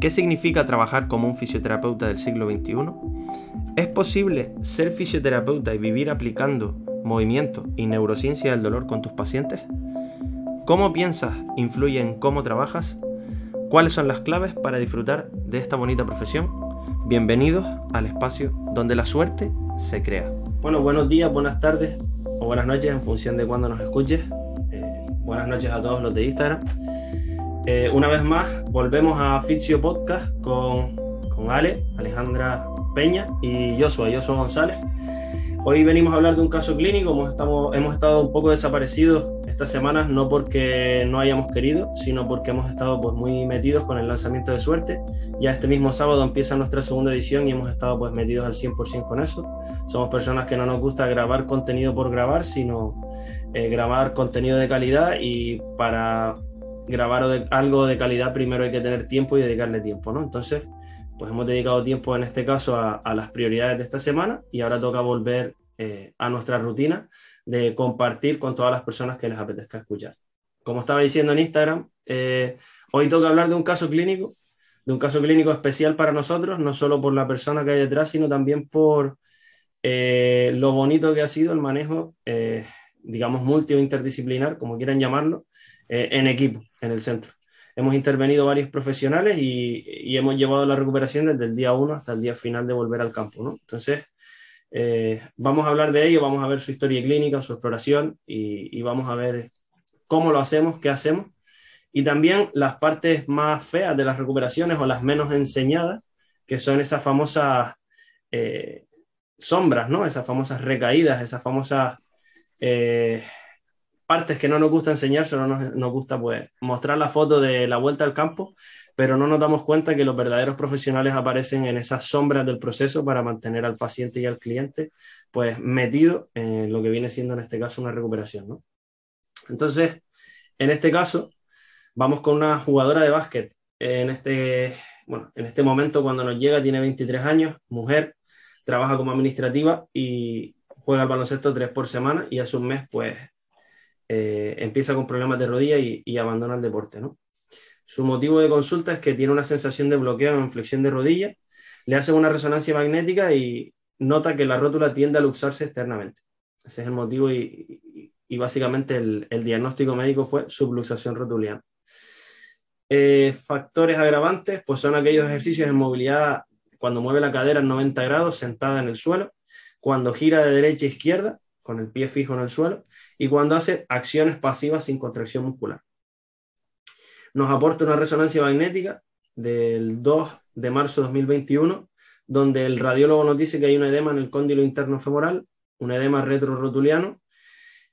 ¿Qué significa trabajar como un fisioterapeuta del siglo XXI? ¿Es posible ser fisioterapeuta y vivir aplicando movimiento y neurociencia del dolor con tus pacientes? ¿Cómo piensas influye en cómo trabajas? ¿Cuáles son las claves para disfrutar de esta bonita profesión? Bienvenidos al espacio donde la suerte se crea. Bueno, buenos días, buenas tardes o buenas noches en función de cuando nos escuches. Eh, buenas noches a todos los de Instagram. Eh, una vez más, volvemos a Fizio Podcast con, con Ale, Alejandra Peña y Joshua, Joshua González. Hoy venimos a hablar de un caso clínico, hemos, hemos estado un poco desaparecidos estas semanas, no porque no hayamos querido, sino porque hemos estado pues, muy metidos con el lanzamiento de suerte. Ya este mismo sábado empieza nuestra segunda edición y hemos estado pues, metidos al 100% con eso. Somos personas que no nos gusta grabar contenido por grabar, sino eh, grabar contenido de calidad y para grabar algo de calidad, primero hay que tener tiempo y dedicarle tiempo, ¿no? Entonces, pues hemos dedicado tiempo en este caso a, las prioridades de esta semana y ahora toca volver eh, a nuestra rutina de compartir con todas las personas que les apetezca escuchar. Como estaba diciendo en Instagram, eh, hoy toca hablar de un caso clínico, de un caso clínico especial para nosotros, no solo por la persona que hay detrás, sino también por eh, lo bonito que ha sido el manejo, digamos, multi o interdisciplinar, como quieran llamarlo, en equipo en el centro. Hemos intervenido varios profesionales y, hemos llevado la recuperación desde el día 1 hasta el día final de volver al campo. ¿no? Entonces, eh, vamos a hablar de ello, vamos a ver su historia clínica, su exploración y, vamos a ver cómo lo hacemos, qué hacemos y también las partes más feas de las recuperaciones o las menos enseñadas, que son esas famosas eh, sombras, ¿no? esas famosas recaídas, esas famosas eh, partes que no nos gusta enseñar, solo nos, gusta pues, mostrar la foto de la vuelta al campo, pero no nos damos cuenta que los verdaderos profesionales aparecen en esas sombras del proceso para mantener al paciente y al cliente pues metido en lo que viene siendo en este caso una recuperación. ¿no? Entonces, en este caso, vamos con una jugadora de básquet. En este, bueno, en este momento, cuando nos llega, tiene 23 años, mujer, trabaja como administrativa y juega al baloncesto tres por semana y hace un mes, pues eh, empieza con problemas de rodilla y, abandona el deporte. ¿no? Su motivo de consulta es que tiene una sensación de bloqueo en flexión de rodilla, le hacen una resonancia magnética y nota que la rótula tiende a luxarse externamente. Ese es el motivo y, básicamente el, diagnóstico médico fue subluxación rotuliana. Eh, factores agravantes, pues son aquellos ejercicios de movilidad cuando mueve la cadera en 90 grados sentada en el suelo, cuando gira de derecha a izquierda con el pie fijo en el suelo y cuando hace acciones pasivas sin contracción muscular. Nos aporta una resonancia magnética del 2 de marzo de 2021, donde el radiólogo nos dice que hay un edema en el cóndilo interno femoral, un edema retrorotuliano,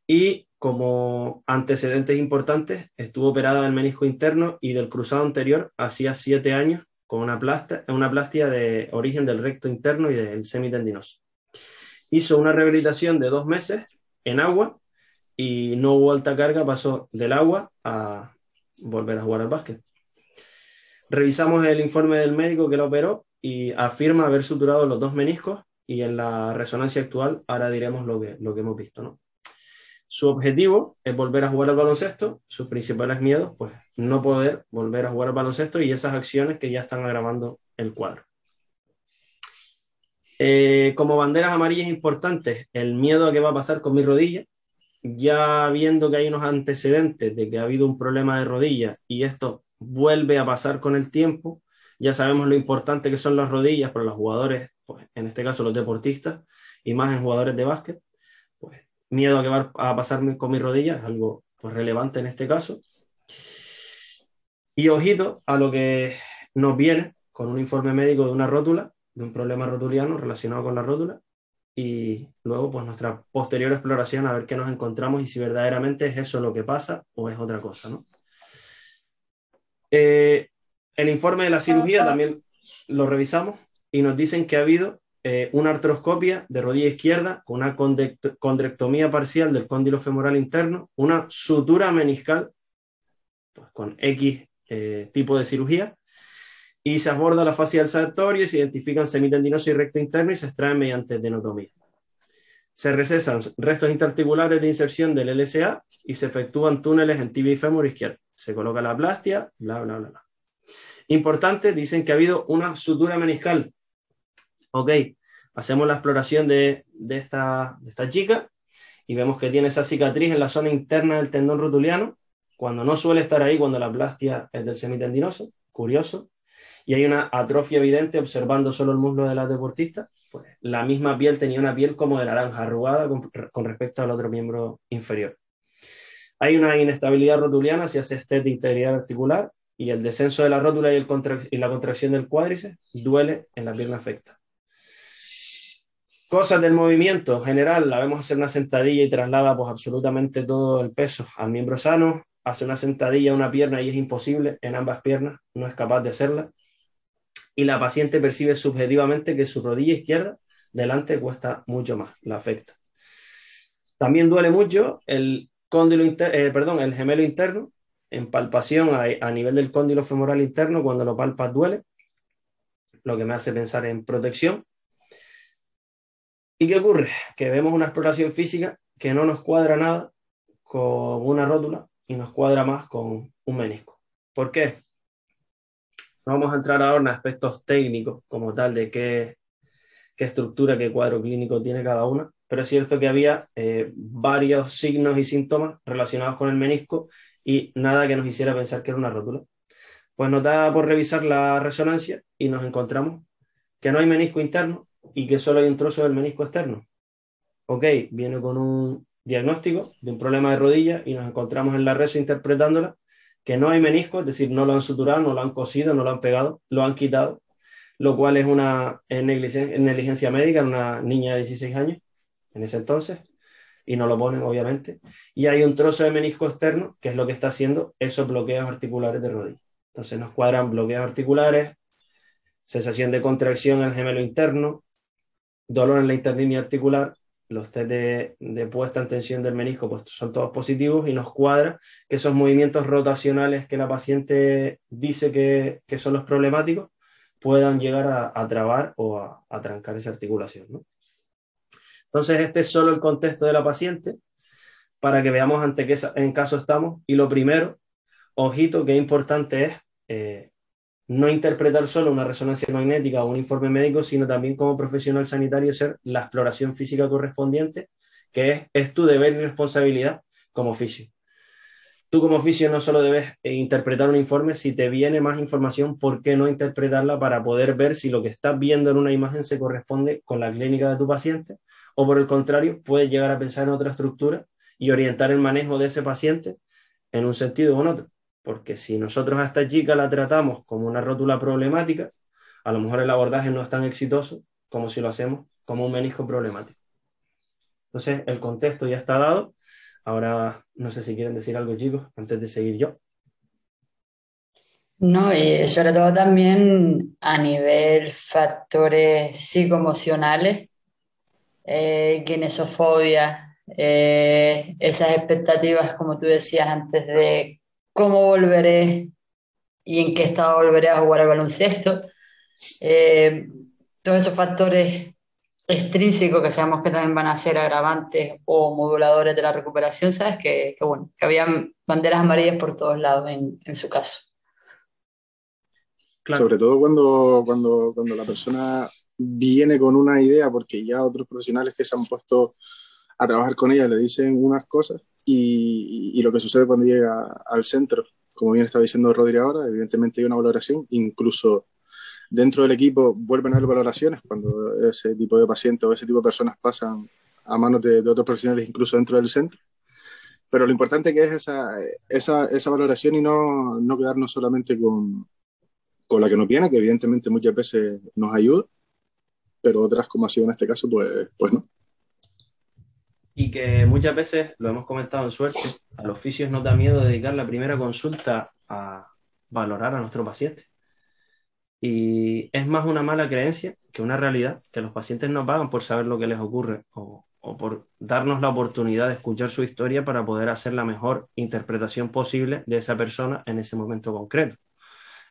y como antecedentes importantes, estuvo operada del menisco interno y del cruzado anterior hacía siete años con una, plastia, una plastia de origen del recto interno y del semitendinoso hizo una rehabilitación de dos meses en agua y no hubo alta carga, pasó del agua a volver a jugar al básquet. Revisamos el informe del médico que lo operó y afirma haber suturado los dos meniscos y en la resonancia actual ahora diremos lo que, lo que hemos visto. ¿no? Su objetivo es volver a jugar al baloncesto, sus principales miedos, pues no poder volver a jugar al baloncesto y esas acciones que ya están agravando el cuadro. Eh, como banderas amarillas importantes, el miedo a qué va a pasar con mi rodilla, ya viendo que hay unos antecedentes de que ha habido un problema de rodilla y esto vuelve a pasar con el tiempo, ya sabemos lo importante que son las rodillas para los jugadores, pues, en este caso los deportistas, y más en jugadores de básquet, pues miedo a qué va a pasar con mi rodilla es algo pues, relevante en este caso. Y ojito a lo que nos viene con un informe médico de una rótula de un problema rotuliano relacionado con la rótula y luego pues nuestra posterior exploración a ver qué nos encontramos y si verdaderamente es eso lo que pasa o es otra cosa. ¿no? Eh, el informe de la cirugía también lo revisamos y nos dicen que ha habido eh, una artroscopia de rodilla izquierda con una condrectomía parcial del cóndilo femoral interno, una sutura meniscal pues, con X eh, tipo de cirugía y se aborda la fascia del sartorio se identifican semitendinoso y recto interno y se extraen mediante denotomía. Se recesan restos interarticulares de inserción del LSA y se efectúan túneles en tibia y fémur izquierdo. Se coloca la plastia, bla, bla, bla, bla. Importante, dicen que ha habido una sutura meniscal. Ok, hacemos la exploración de, esta, de esta chica y vemos que tiene esa cicatriz en la zona interna del tendón rotuliano, cuando no suele estar ahí cuando la plastia es del semitendinoso, curioso, y hay una atrofia evidente observando solo el muslo de la deportista, pues la misma piel tenía una piel como de naranja arrugada con, respecto al otro miembro inferior. Hay una inestabilidad rotuliana si hace este de integridad articular y el descenso de la rótula y, el y la contracción del cuádriceps duele en la pierna afecta. Cosas del movimiento general, la vemos hacer una sentadilla y traslada pues absolutamente todo el peso al miembro sano, hace una sentadilla a una pierna y es imposible en ambas piernas, no es capaz de hacerla. Y la paciente percibe subjetivamente que su rodilla izquierda delante cuesta mucho más, la afecta. También duele mucho el cóndilo eh, perdón, el gemelo interno, en palpación a, nivel del cóndilo femoral interno, cuando lo palpas duele, lo que me hace pensar en protección. ¿Y qué ocurre? Que vemos una exploración física que no nos cuadra nada con una rótula y nos cuadra más con un menisco. ¿Por qué? No vamos a entrar ahora en aspectos técnicos como tal de qué, qué estructura, qué cuadro clínico tiene cada una, pero es cierto que había eh, varios signos y síntomas relacionados con el menisco y nada que nos hiciera pensar que era una rótula. Pues nos da por revisar la resonancia y nos encontramos que no hay menisco interno y que solo hay un trozo del menisco externo. Ok, viene con un diagnóstico de un problema de rodilla y nos encontramos en la reso interpretándola que no hay menisco, es decir, no lo han suturado, no lo han cosido, no lo han pegado, lo han quitado, lo cual es una negligencia, médica en una niña de 16 años en ese entonces, y no lo ponen obviamente, y hay un trozo de menisco externo, que es lo que está haciendo esos bloqueos articulares de rodilla. Entonces nos cuadran bloqueos articulares, sensación de contracción en el gemelo interno, dolor en la interlínea articular, los test de, puesta en tensión del menisco pues, son todos positivos y nos cuadra que esos movimientos rotacionales que la paciente dice que, son los problemáticos puedan llegar a, trabar o a, trancar esa articulación. Entonces, este es solo el contexto de la paciente para que veamos ante qué en caso estamos. Y lo primero, ojito, que importante es eh, no interpretar solo una resonancia magnética o un informe médico, sino también como profesional sanitario ser la exploración física correspondiente, que es, es tu deber y responsabilidad como oficio. Tú como oficio no solo debes eh, interpretar un informe, si te viene más información, ¿por qué no interpretarla para poder ver si lo que estás viendo en una imagen se corresponde con la clínica de tu paciente? O por el contrario, puedes llegar a pensar en otra estructura y orientar el manejo de ese paciente en un sentido o en otro. Porque si nosotros a esta chica la tratamos como una rótula problemática, a lo mejor el abordaje no es tan exitoso como si lo hacemos como un menisco problemático. Entonces, el contexto ya está dado. Ahora, no sé si quieren decir algo, chicos, antes de seguir yo. No, y sobre todo también a nivel factores psicoemocionales, eh, kinesofobia, eh, esas expectativas, como tú decías antes, de cómo volveré y en qué estado volveré a jugar al baloncesto. Eh, todos esos factores extrínsecos que sabemos que también van a ser agravantes o moduladores de la recuperación, sabes que, bueno, que había banderas amarillas por todos lados en, en su caso. Sobre todo cuando, cuando, cuando la persona viene con una idea, porque ya otros profesionales que se han puesto a trabajar con ella le dicen unas cosas y, lo que sucede cuando llega al centro, como bien está diciendo Rodri ahora, evidentemente hay una valoración, incluso dentro del equipo vuelven a haber valoraciones cuando ese tipo de pacientes o ese tipo de personas pasan a manos de, otros profesionales, incluso dentro del centro. Pero lo importante que es esa, esa, esa valoración y no, no, quedarnos solamente con, con la que nos viene, que evidentemente muchas veces nos ayuda, pero otras, como ha sido en este caso, pues, pues no y que muchas veces, lo hemos comentado en suerte, a los oficios nos da miedo dedicar la primera consulta a valorar a nuestro paciente. Y es más una mala creencia que una realidad, que los pacientes no pagan por saber lo que les ocurre o, por darnos la oportunidad de escuchar su historia para poder hacer la mejor interpretación posible de esa persona en ese momento concreto.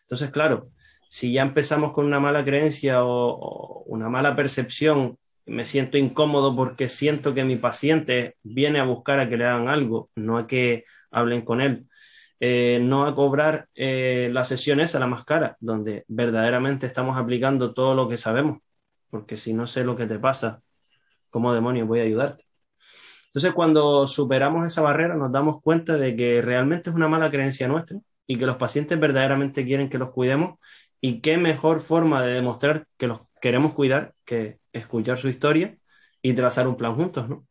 Entonces, claro, si ya empezamos con una mala creencia o una mala percepción me siento incómodo porque siento que mi paciente viene a buscar a que le hagan algo, no a que hablen con él. eh, no a cobrar eh, la sesión esa, la más cara, donde verdaderamente estamos aplicando todo lo que sabemos, porque si no sé lo que te pasa, ¿cómo demonios voy a ayudarte? Entonces, cuando superamos esa barrera, nos damos cuenta de que realmente es una mala creencia nuestra y que los pacientes verdaderamente quieren que los cuidemos y qué mejor forma de demostrar que los queremos cuidar que escuchar su historia y trazar un plan juntos, ¿no?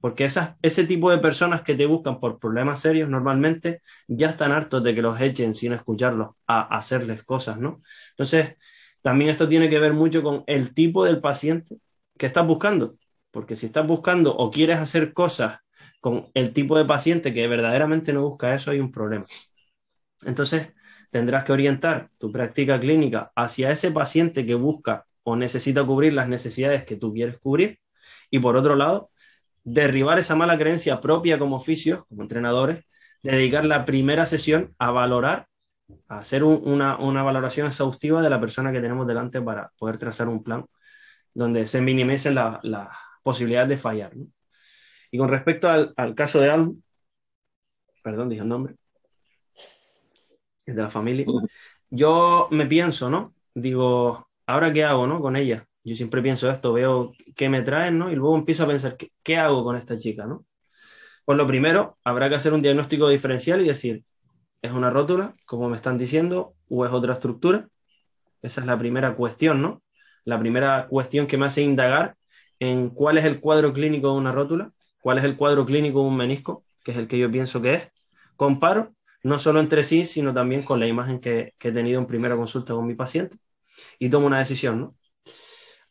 Porque esas, ese tipo de personas que te buscan por problemas serios normalmente ya están hartos de que los echen sin escucharlos a hacerles cosas, ¿no? Entonces, también esto tiene que ver mucho con el tipo del paciente que estás buscando. Porque si estás buscando o quieres hacer cosas con el tipo de paciente que verdaderamente no busca eso, hay un problema. Entonces, tendrás que orientar tu práctica clínica hacia ese paciente que busca o necesita cubrir las necesidades que tú quieres cubrir. Y por otro lado, derribar esa mala creencia propia como oficios, como entrenadores, dedicar la primera sesión a valorar, a hacer una, valoración exhaustiva de la persona que tenemos delante para poder trazar un plan donde se minimicen las posibilidad de fallar. Y con respecto al, caso de Alm, perdón, dije el nombre, de la familia, yo me pienso, ¿no? Digo, ¿ahora qué hago, no? Con ella. Yo siempre pienso esto, veo qué me traen, ¿no? Y luego empiezo a pensar, ¿qué, qué hago con esta chica, no? Pues lo primero, habrá que hacer un diagnóstico diferencial y decir, ¿es una rótula, como me están diciendo, o es otra estructura? Esa es la primera cuestión, ¿no? La primera cuestión que me hace indagar en cuál es el cuadro clínico de una rótula, cuál es el cuadro clínico de un menisco, que es el que yo pienso que es. Comparo no solo entre sí, sino también con la imagen que, he tenido en primera consulta con mi paciente y tomo una decisión. ¿no?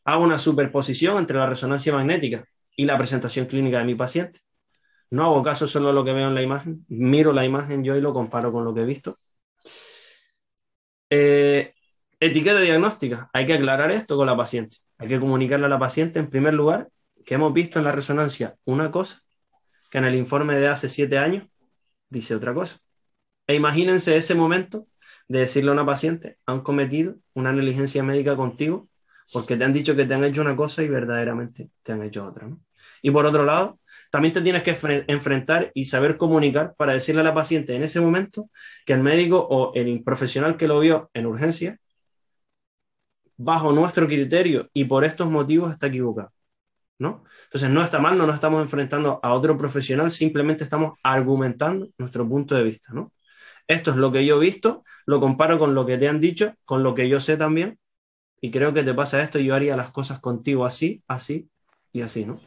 Hago una superposición entre la resonancia magnética y la presentación clínica de mi paciente. No hago caso solo a lo que veo en la imagen, miro la imagen yo y lo comparo con lo que he visto. Eh, etiqueta diagnóstica. Hay que aclarar esto con la paciente. Hay que comunicarle a la paciente, en primer lugar, que hemos visto en la resonancia una cosa, que en el informe de hace siete años dice otra cosa. E imagínense ese momento de decirle a una paciente, han cometido una negligencia médica contigo porque te han dicho que te han hecho una cosa y verdaderamente te han hecho otra. Y por otro lado, también te tienes que enfrentar y saber comunicar para decirle a la paciente en ese momento que el médico o el profesional que lo vio en urgencia bajo nuestro criterio y por estos motivos está equivocado. ¿no? Entonces no está mal, no nos estamos enfrentando a otro profesional, simplemente estamos argumentando nuestro punto de vista. Esto es lo que yo he visto, lo comparo con lo que te han dicho, con lo que yo sé también, y creo que te pasa esto, yo haría las cosas contigo así, así y así. ¿no?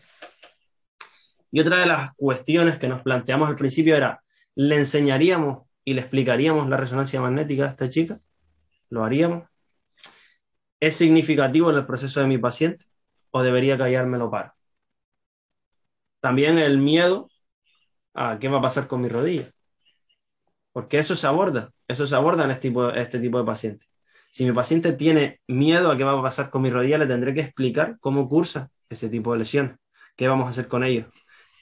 Y otra de las cuestiones que nos planteamos al principio era, ¿le enseñaríamos y le explicaríamos la resonancia magnética a esta chica? ¿Lo haríamos? ¿Es significativo en el proceso de mi paciente o debería callármelo para? También el miedo a qué va a pasar con mi rodilla. Porque eso se aborda, eso se aborda en este tipo, este tipo de pacientes. Si mi paciente tiene miedo a qué va a pasar con mi rodilla, le tendré que explicar cómo cursa ese tipo de lesiones, qué vamos a hacer con ellos,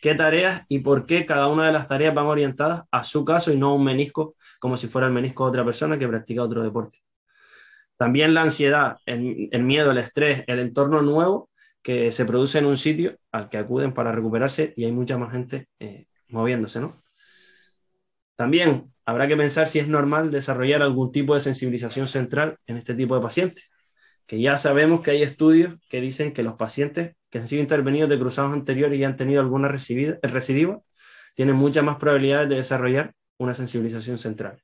qué tareas y por qué cada una de las tareas van orientadas a su caso y no a un menisco como si fuera el menisco de otra persona que practica otro deporte. También la ansiedad, el, miedo, el estrés, el entorno nuevo que se produce en un sitio al que acuden para recuperarse y hay mucha más gente eh, moviéndose, ¿no? También habrá que pensar si es normal desarrollar algún tipo de sensibilización central en este tipo de pacientes, que ya sabemos que hay estudios que dicen que los pacientes que han sido intervenidos de cruzados anteriores y han tenido alguna recidiva tienen muchas más probabilidades de desarrollar una sensibilización central.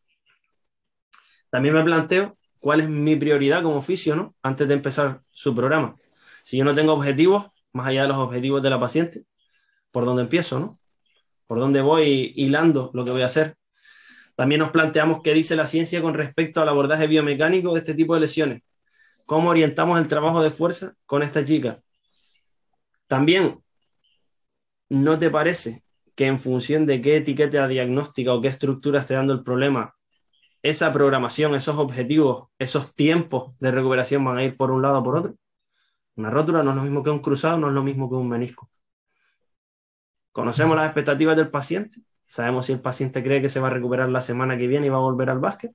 También me planteo cuál es mi prioridad como oficio, ¿no? Antes de empezar su programa. Si yo no tengo objetivos, más allá de los objetivos de la paciente, ¿por dónde empiezo, no? ¿Por dónde voy hilando lo que voy a hacer? También nos planteamos qué dice la ciencia con respecto al abordaje biomecánico de este tipo de lesiones. ¿Cómo orientamos el trabajo de fuerza con esta chica? También, ¿no te parece que en función de qué etiqueta diagnóstica o qué estructura esté dando el problema, esa programación, esos objetivos, esos tiempos de recuperación van a ir por un lado o por otro. Una rótula no es lo mismo que un cruzado, no es lo mismo que un menisco. Conocemos las expectativas del paciente, sabemos si el paciente cree que se va a recuperar la semana que viene y va a volver al básquet,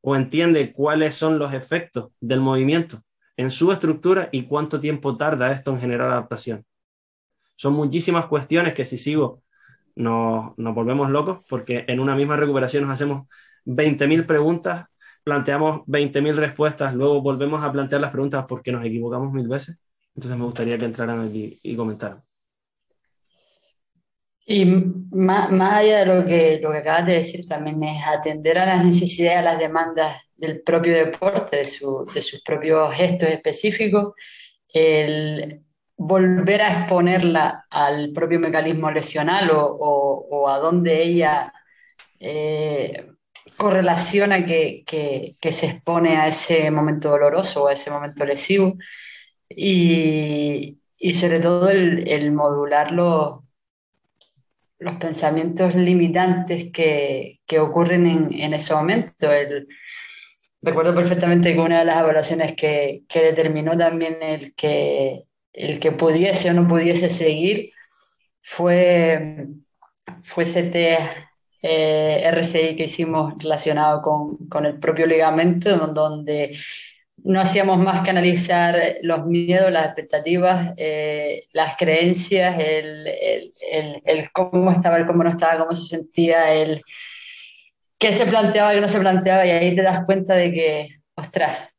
o entiende cuáles son los efectos del movimiento en su estructura y cuánto tiempo tarda esto en generar adaptación. Son muchísimas cuestiones que si sigo nos, volvemos locos porque en una misma recuperación nos hacemos 20.000 preguntas, planteamos 20.000 respuestas, luego volvemos a plantear las preguntas porque nos equivocamos mil veces. Entonces me gustaría que entraran aquí y comentaran. Y más, más, allá de lo que, lo que acabas de decir, también es atender a las necesidades, a las demandas del propio deporte, de, su, de sus propios gestos específicos, el volver a exponerla al propio mecanismo lesional o, o, o a donde ella eh, correlaciona que, que, que, se expone a ese momento doloroso o a ese momento lesivo. Y, y sobre todo el, el modular los, los pensamientos limitantes que, que ocurren en, en, ese momento. El, recuerdo perfectamente que una de las evaluaciones que, que determinó también el que, el que pudiese o no pudiese seguir fue, fue ese test eh, RCI que hicimos relacionado con, con, el propio ligamento, donde no hacíamos más que analizar los miedos, las expectativas, eh, las creencias, el, el, el, cómo estaba, el cómo no estaba, cómo se sentía, el qué se planteaba y no se planteaba, y ahí te das cuenta de que, ostras,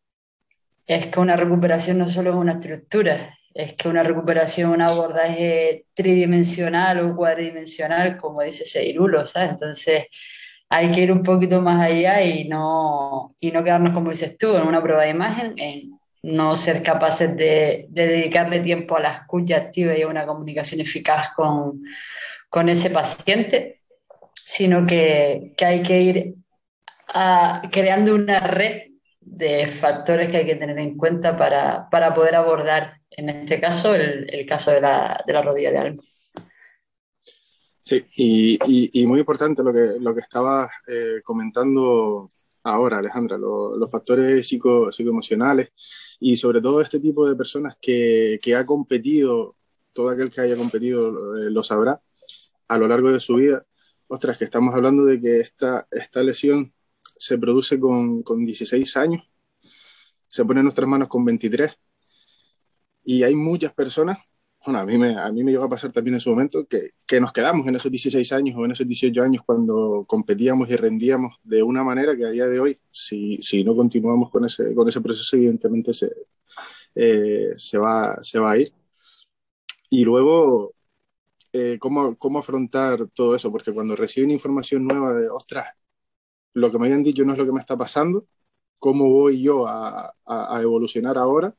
es que una recuperación no solo es una estructura, es que una recuperación, un abordaje tridimensional o cuadridimensional, como dice Seirulo, ¿sabes? Entonces hay que ir un poquito más allá y no, y no quedarnos, como dices tú, en una prueba de imagen, en no ser capaces de, de dedicarle tiempo a la escucha activa y a una comunicación eficaz con, con ese paciente, sino que, que hay que ir a, creando una red de factores que hay que tener en cuenta para, para poder abordar en este caso, el, el caso de la, de la, rodilla de Alma. Sí, y, y, muy importante lo que, lo que estabas eh, comentando ahora, Alejandra, lo, los factores psico, psicoemocionales y sobre todo este tipo de personas que, que ha competido, todo aquel que haya competido eh, lo sabrá a lo largo de su vida. Ostras, que estamos hablando de que esta, esta lesión se produce con, con 16 años, se pone en nuestras manos con 23 y hay muchas personas, bueno, a mí me, a mí me llegó a pasar también en su momento, que, que nos quedamos en esos 16 años o en esos 18 años cuando competíamos y rendíamos de una manera que a día de hoy, si, si no continuamos con ese, con ese proceso, evidentemente se, eh, se, va, se va a ir. Y luego, eh, ¿cómo, ¿cómo afrontar todo eso? Porque cuando reciben información nueva de, ostras, lo que me habían dicho no es lo que me está pasando, ¿cómo voy yo a, a, a evolucionar ahora?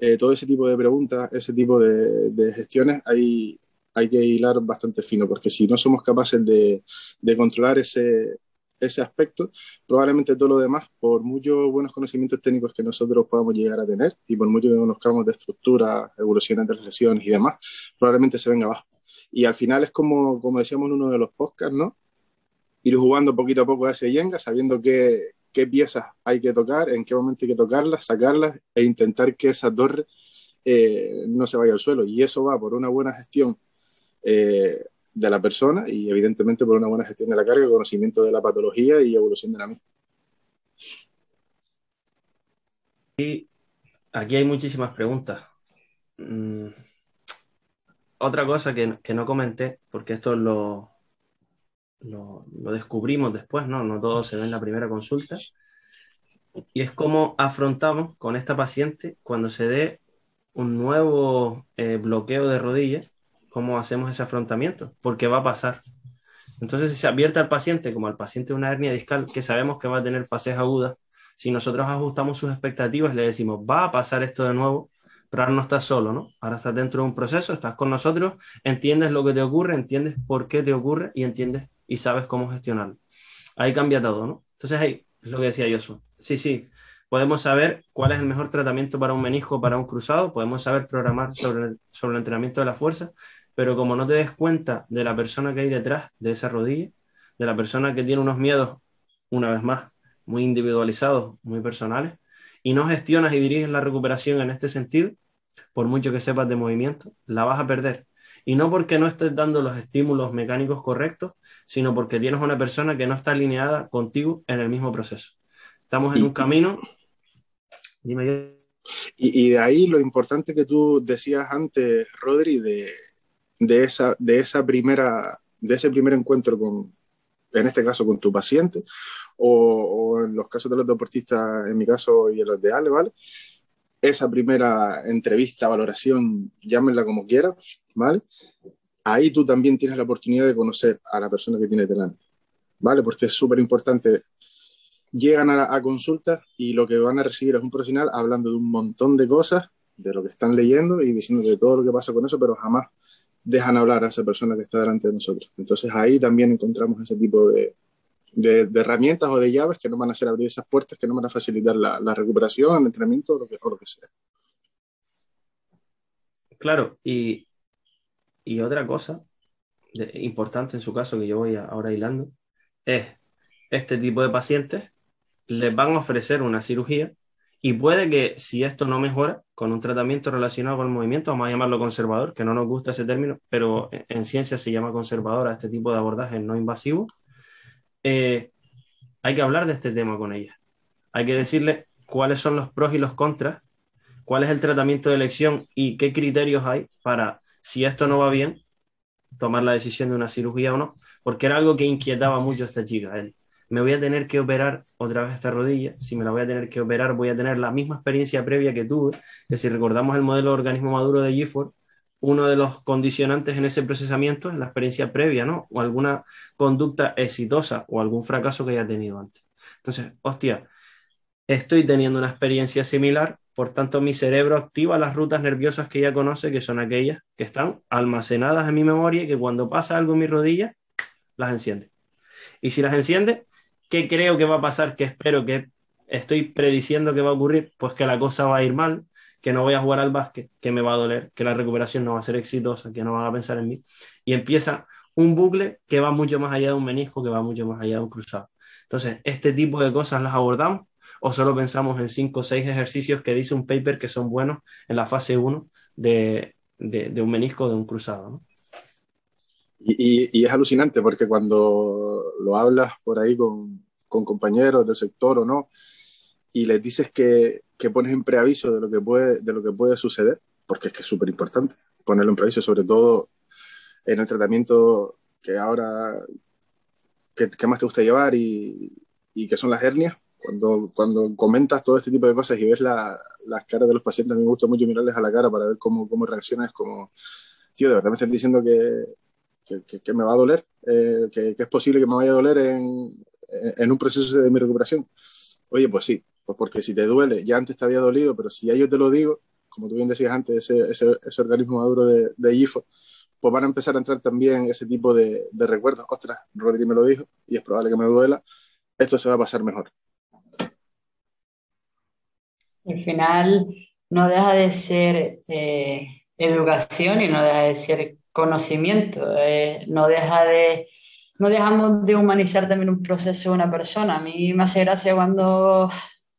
Eh, todo ese tipo de preguntas, ese tipo de, de, gestiones, hay, hay que hilar bastante fino, porque si no somos capaces de, de controlar ese, ese aspecto, probablemente todo lo demás, por muchos buenos conocimientos técnicos que nosotros podamos llegar a tener y por mucho que conozcamos de estructura, evoluciones de lesiones y demás, probablemente se venga abajo. Y al final es como, como decíamos en uno de los podcasts, ¿no? Ir jugando poquito a poco a ese yenga, sabiendo que, qué piezas hay que tocar, en qué momento hay que tocarlas, sacarlas e intentar que esa torre eh, no se vaya al suelo. Y eso va por una buena gestión eh, de la persona y evidentemente por una buena gestión de la carga, conocimiento de la patología y evolución de la misma. Y aquí hay muchísimas preguntas. Mm. Otra cosa que, que, no comenté, porque esto lo, lo, descubrimos después, ¿no? No todo se ve en la primera consulta. Y es cómo afrontamos con esta paciente cuando se dé un nuevo eh, bloqueo de rodillas, cómo hacemos ese afrontamiento, porque va a pasar. Entonces, si se advierte al paciente como al paciente de una hernia discal, que sabemos que va a tener fases agudas, si nosotros ajustamos sus expectativas, le decimos, va a pasar esto de nuevo, pero ahora no estás solo, ¿no? Ahora estás dentro de un proceso, estás con nosotros, entiendes lo que te ocurre, entiendes por qué te ocurre y entiendes y sabes cómo gestionarlo. Ahí cambia todo, ¿no? Entonces ahí es lo que decía yo. Sí, sí, podemos saber cuál es el mejor tratamiento para un menisco, para un cruzado, podemos saber programar sobre el, sobre el entrenamiento de la fuerza, pero como no te des cuenta de la persona que hay detrás de esa rodilla, de la persona que tiene unos miedos, una vez más, muy individualizados, muy personales, y no gestionas y diriges la recuperación en este sentido, por mucho que sepas de movimiento, la vas a perder. Y no porque no estés dando los estímulos mecánicos correctos, sino porque tienes una persona que no está alineada contigo en el mismo proceso. Estamos en un camino. Dime y, y, de ahí lo importante que tú decías antes, Rodri, de, de, esa, de esa primera de ese primer encuentro con, en este caso, con tu paciente, o, en los casos de los deportistas, en mi caso y en los de Ale, ¿vale? Esa primera entrevista, valoración, llámenla como quieras, ¿vale? Ahí tú también tienes la oportunidad de conocer a la persona que tienes delante, ¿vale? Porque es súper importante. Llegan a, a consulta y lo que van a recibir es un profesional hablando de un montón de cosas, de lo que están leyendo y diciendo de todo lo que pasa con eso, pero jamás dejan hablar a esa persona que está delante de nosotros. Entonces ahí también encontramos ese tipo de, de, herramientas o de llaves que nos van a hacer abrir esas puertas, que nos van a facilitar la, recuperación, el entrenamiento o lo que, sea. Claro, y, y otra cosa importante en su caso que yo voy ahora hilando es este tipo de pacientes les van a ofrecer una cirugía y puede que si esto no mejora con un tratamiento relacionado con el movimiento, vamos a llamarlo conservador, que no nos gusta ese término, pero en ciencia se llama conservador a este tipo de abordaje no invasivo, eh, hay que hablar de este tema con ella. Hay que decirle cuáles son los pros y los contras, cuál es el tratamiento de elección y qué criterios hay para, si esto no va bien, tomar la decisión de una cirugía o no, porque era algo que inquietaba mucho a esta chica. Me voy a tener que operar otra vez esta rodilla, si me la voy a tener que operar voy a tener la misma experiencia previa que tuve, que si recordamos el modelo de organismo maduro de Gifford, uno de los condicionantes en ese procesamiento es la experiencia previa, ¿no? O alguna conducta exitosa o algún fracaso que haya tenido antes. Entonces, hostia, estoy teniendo una experiencia similar, por tanto mi cerebro activa las rutas nerviosas que ya conoce, que son aquellas que están almacenadas en mi memoria y que cuando pasa algo en mi rodilla, las enciende. Y si las enciende, ¿Qué creo que va a pasar? ¿Qué espero que estoy prediciendo que va a ocurrir? Pues que la cosa va a ir mal, que no voy a jugar al básquet, que me va a doler, que la recuperación no va a ser exitosa, que no van a pensar en mí. Y empieza un bucle que va mucho más allá de un menisco, que va mucho más allá de un cruzado. Entonces, este tipo de cosas las abordamos o solo pensamos en cinco o seis ejercicios que dice un paper que son buenos en la fase 1 de, de, un menisco de un cruzado. Y, es alucinante porque cuando lo hablas por ahí con, con compañeros del sector o no, y les dices que, que, pones en preaviso de lo que puede, de lo que puede suceder, porque es que es súper importante ponerlo en preaviso, sobre todo en el tratamiento que ahora, que, más te gusta llevar y, y, que son las hernias. Cuando, cuando comentas todo este tipo de cosas y ves la, las caras de los pacientes, a mí me gusta mucho mirarles a la cara para ver cómo, cómo reaccionas, como, tío, de verdad me estás diciendo que, que, me va a doler, eh, que, es posible que me vaya a doler en, en, un proceso de mi recuperación. Oye, pues sí, pues porque si te duele, ya antes te había dolido, pero si ya yo te lo digo, como tú bien decías antes, ese, ese, organismo maduro de, de IFO, pues van a empezar a entrar también ese tipo de, de recuerdos. Ostras, Rodri me lo dijo y es probable que me duela, esto se va a pasar mejor. Al final no deja de ser eh, educación y no deja de ser conocimiento, eh, no deja de, no dejamos de humanizar también un proceso de una persona. A mí me hace gracia cuando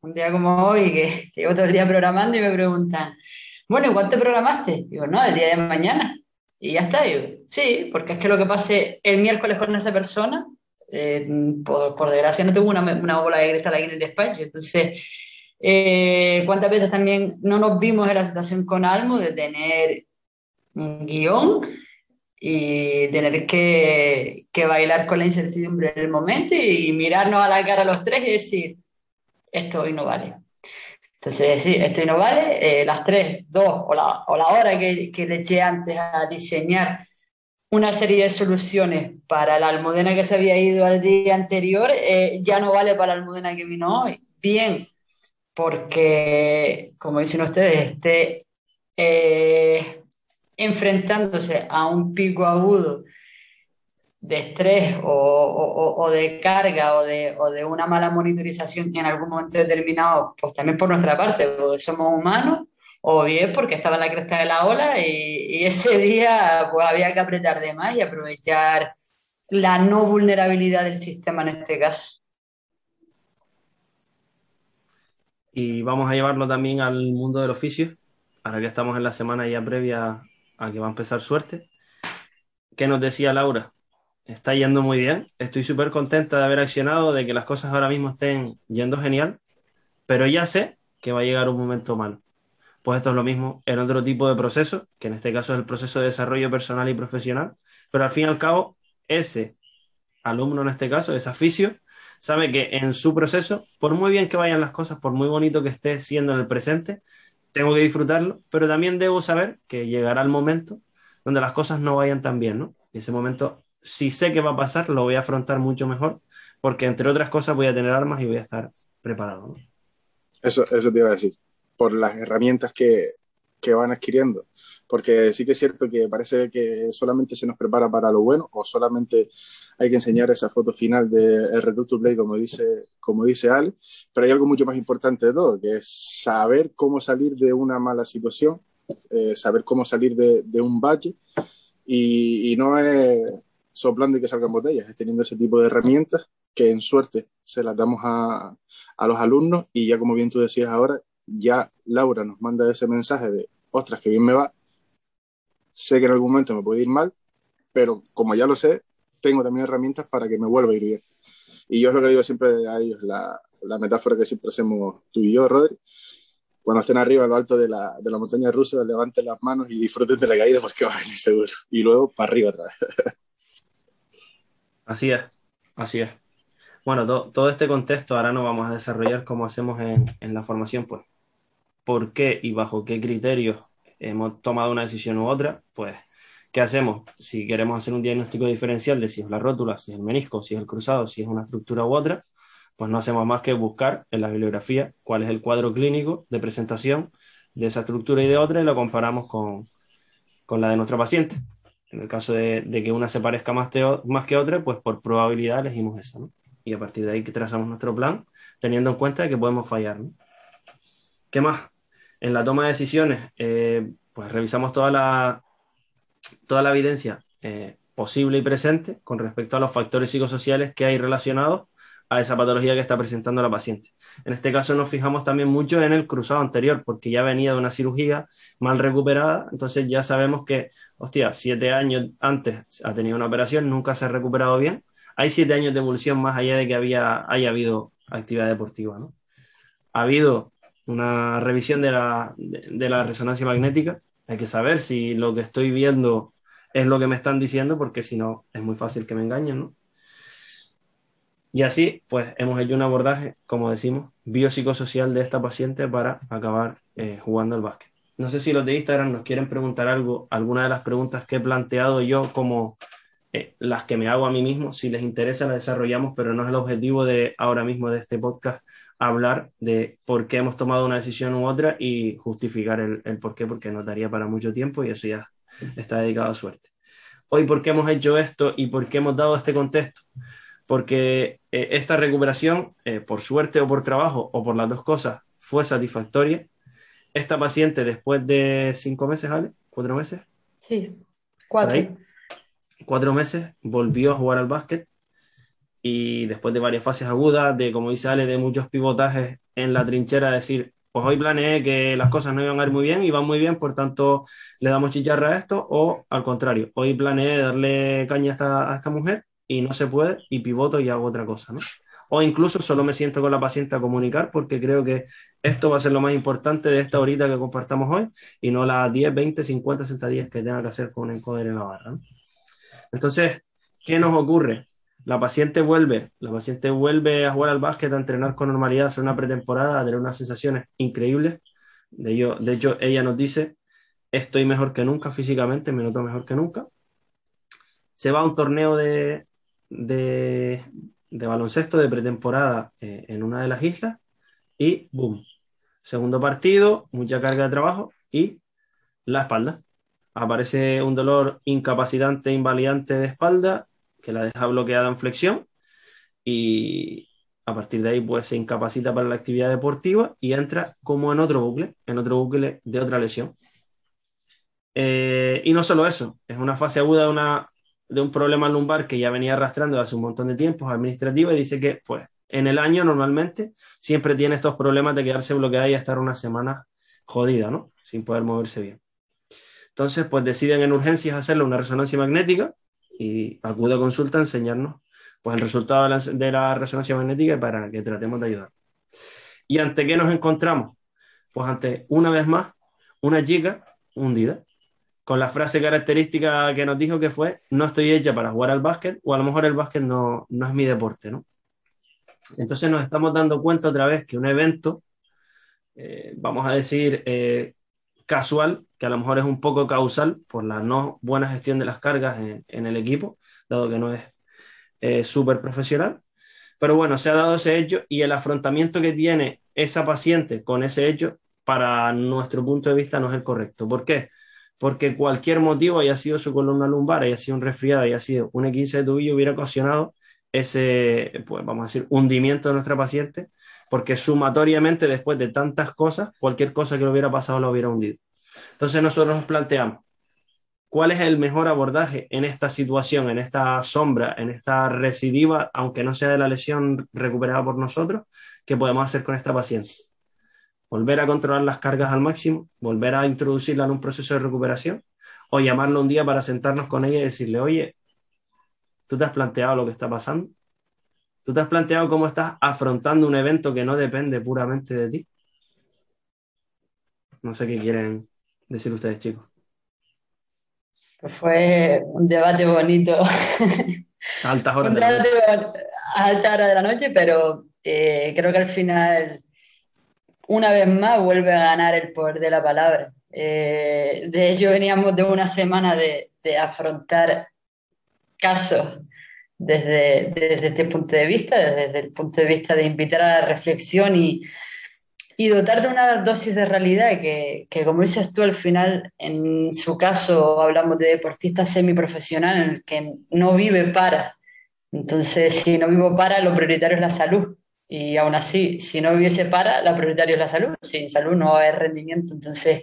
un día como hoy, que, que llevo todo el día programando y me preguntan, bueno, ¿y cuánto programaste? Digo, no, el día de mañana. Y ya está, digo, sí, porque es que lo que pase el miércoles con esa persona, eh, por, por, desgracia no tengo una, una bola de cristal aquí en el despacho, entonces... Eh, ¿Cuántas veces también no nos vimos en la situación con Almo de tener un guion y tener que, que, bailar con la incertidumbre en el momento y mirarnos a la cara los tres y decir, esto hoy no vale. Entonces, sí, esto hoy no vale, eh, las tres, dos o la, hora que, que, le eché antes a diseñar una serie de soluciones para la almudena que se había ido al día anterior, eh, ya no vale para la almudena que vino hoy. Bien, porque, como dicen ustedes, este... Eh, enfrentándose a un pico agudo de estrés o, de carga o de, o de, una mala monitorización en algún momento determinado, pues también por nuestra parte, porque somos humanos, o bien porque estaba en la cresta de la ola y, ese día pues había que apretar de más y aprovechar la no vulnerabilidad del sistema en este caso. Y vamos a llevarlo también al mundo del oficio, ahora que estamos en la semana ya previa a que va a empezar suerte. ¿Qué nos decía Laura? Está yendo muy bien. Estoy súper contenta de haber accionado, de que las cosas ahora mismo estén yendo genial, pero ya sé que va a llegar un momento malo. Pues esto es lo mismo en otro tipo de proceso, que en este caso es el proceso de desarrollo personal y profesional, pero al fin y al cabo ese alumno en este caso, ese aficio, sabe que en su proceso, por muy bien que vayan las cosas, por muy bonito que esté siendo en el presente, tengo que disfrutarlo, pero también debo saber que llegará el momento donde las cosas no vayan tan bien, ¿no? Y ese momento, si sé que va a pasar, lo voy a afrontar mucho mejor, porque entre otras cosas voy a tener armas y voy a estar preparado. Eso, eso te iba a decir, por las herramientas que, que van adquiriendo. Porque sí que es cierto que parece que solamente se nos prepara para lo bueno o solamente hay que enseñar esa foto final de el Return to Play, como dice, como dice Ale, pero hay algo mucho más importante de todo, que es saber cómo salir de una mala situación, eh, saber cómo salir de, de un bache. Y, y, no es soplando y que salgan botellas, es teniendo ese tipo de herramientas que en suerte se las damos a, a los alumnos y ya como bien tú decías ahora, ya Laura nos manda ese mensaje de, ostras, que bien me va, sé que en algún momento me puede ir mal, pero como ya lo sé, tengo también herramientas para que me vuelva a ir bien. Y yo es lo que digo siempre a ellos, la, la metáfora que siempre hacemos tú y yo, Rodri, cuando estén arriba, a lo alto de la, de la montaña rusa, levanten las manos y disfruten de la caída porque va a venir seguro. Y luego para arriba otra vez. Así es, así es. Bueno, to, todo este contexto ahora no vamos a desarrollar como hacemos en, en la formación, pues. ¿Por qué y bajo qué criterios hemos tomado una decisión u otra, pues, ¿qué hacemos? Si queremos hacer un diagnóstico diferencial de si es la rótula, si es el menisco, si es el cruzado, si es una estructura u otra, pues no hacemos más que buscar en la bibliografía cuál es el cuadro clínico de presentación de esa estructura y de otra y lo comparamos con, con la de nuestra paciente. En el caso de, que una se parezca más, que otra, pues por probabilidad elegimos esa, ¿no? Y a partir de ahí trazamos nuestro plan, teniendo en cuenta que podemos fallar. ¿Qué más? en la toma de decisiones, eh, pues revisamos toda la, toda la evidencia eh, posible y presente con respecto a los factores psicosociales que hay relacionados a esa patología que está presentando la paciente. En este caso nos fijamos también mucho en el cruzado anterior, porque ya venía de una cirugía mal recuperada, entonces ya sabemos que, hostia, siete años antes ha tenido una operación, nunca se ha recuperado bien. Hay siete años de evolución más allá de que había, haya habido actividad deportiva, ¿no? Ha habido una revisión de la, de, la resonancia magnética. Hay que saber si lo que estoy viendo es lo que me están diciendo, porque si no, es muy fácil que me engañen, ¿no? Y así, pues hemos hecho un abordaje, como decimos, biopsicosocial de esta paciente para acabar eh, jugando al básquet. No sé si los de Instagram nos quieren preguntar algo, alguna de las preguntas que he planteado yo como eh, las que me hago a mí mismo. Si les interesa, las desarrollamos, pero no es el objetivo de ahora mismo de este podcast hablar de por qué hemos tomado una decisión u otra y justificar el, por qué, porque no daría para mucho tiempo y eso ya está dedicado a suerte. Hoy, ¿por qué hemos hecho esto y por qué hemos dado este contexto? Porque eh, esta recuperación, eh, por suerte o por trabajo o por las dos cosas, fue satisfactoria. Esta paciente, después de cinco meses, ¿vale? ¿Cuatro meses? Sí, cuatro. Cuatro meses, volvió a jugar al básquet y después de varias fases agudas, de como dice Ale, de muchos pivotajes en la trinchera, decir, pues hoy planeé que las cosas no iban a ir muy bien y van muy bien, por tanto le damos chicharra a esto, o al contrario, hoy planeé darle caña a esta, a esta mujer y no se puede y pivoto y hago otra cosa, ¿no? O incluso solo me siento con la paciente a comunicar porque creo que esto va a ser lo más importante de esta horita que compartamos hoy y no las 10, 20, 50, 60 días que tenga que hacer con un encoder en la barra. ¿no? Entonces, ¿qué nos ocurre? la paciente vuelve, la paciente vuelve a jugar al básquet, a entrenar con normalidad, a hacer una pretemporada, a tener unas sensaciones increíbles. De, ello, de hecho, ella nos dice, estoy mejor que nunca físicamente, me noto mejor que nunca. Se va a un torneo de, de, baloncesto de pretemporada eh, en una de las islas y ¡boom! Segundo partido, mucha carga de trabajo y la espalda. Aparece un dolor incapacitante, invalidante de espalda que la deja bloqueada en flexión y a partir de ahí pues se incapacita para la actividad deportiva y entra como en otro bucle, en otro bucle de otra lesión. Eh, y no solo eso, es una fase aguda de, una, de un problema lumbar que ya venía arrastrando hace un montón de tiempo, administrativa, y dice que pues en el año normalmente siempre tiene estos problemas de quedarse bloqueada y estar una semana jodida, ¿no? Sin poder moverse bien. Entonces, pues deciden en urgencias hacerle una resonancia magnética y acude a consulta a enseñarnos pues, el resultado de la, de la resonancia magnética para que tratemos de ayudar. ¿Y ante qué nos encontramos? Pues ante, una vez más, una chica hundida. Con la frase característica que nos dijo que fue, no estoy hecha para jugar al básquet o a lo mejor el básquet no, no es mi deporte, ¿no? Entonces nos estamos dando cuenta otra vez que un evento, eh, vamos a decir, eh, casual, que a lo mejor es un poco causal por la no buena gestión de las cargas en, el equipo, dado que no es eh, súper profesional. Pero bueno, se ha dado ese hecho y el afrontamiento que tiene esa paciente con ese hecho, para nuestro punto de vista, no es el correcto. ¿Por qué? Porque cualquier motivo, haya sido su columna lumbar, haya sido un resfriado, haya sido un E15 de tubillo, hubiera ocasionado ese, pues vamos a decir, hundimiento de nuestra paciente, porque sumatoriamente después de tantas cosas, cualquier cosa que le hubiera pasado lo hubiera hundido. Entonces nosotros nos planteamos, ¿cuál es el mejor abordaje en esta situación, en esta sombra, en esta recidiva, aunque no sea de la lesión recuperada por nosotros, que podemos hacer con esta paciente? Volver a controlar las cargas al máximo, volver a introducirla en un proceso de recuperación, o llamarlo un día para sentarnos con ella y decirle, oye, ¿Tú te has planteado lo que está pasando? ¿Tú te has planteado cómo estás afrontando un evento que no depende puramente de ti? No sé qué quieren decir ustedes, chicos. Pues fue un debate bonito. A altas horas de la noche. A altas horas de la noche, pero eh, creo que al final, una vez más, vuelve a ganar el poder de la palabra. Eh, de hecho, veníamos de una semana de, afrontar casos desde, este punto de vista, desde el punto de vista de invitar a la reflexión y, y dotar de una dosis de realidad que, que, como dices tú, al final, en su caso, hablamos de deportista semiprofesional en el que no vive para. Entonces, si no vivo para, lo prioritario es la salud. Y aún así, si no viviese para, lo prioritario es la salud. Sin salud no hay rendimiento. Entonces,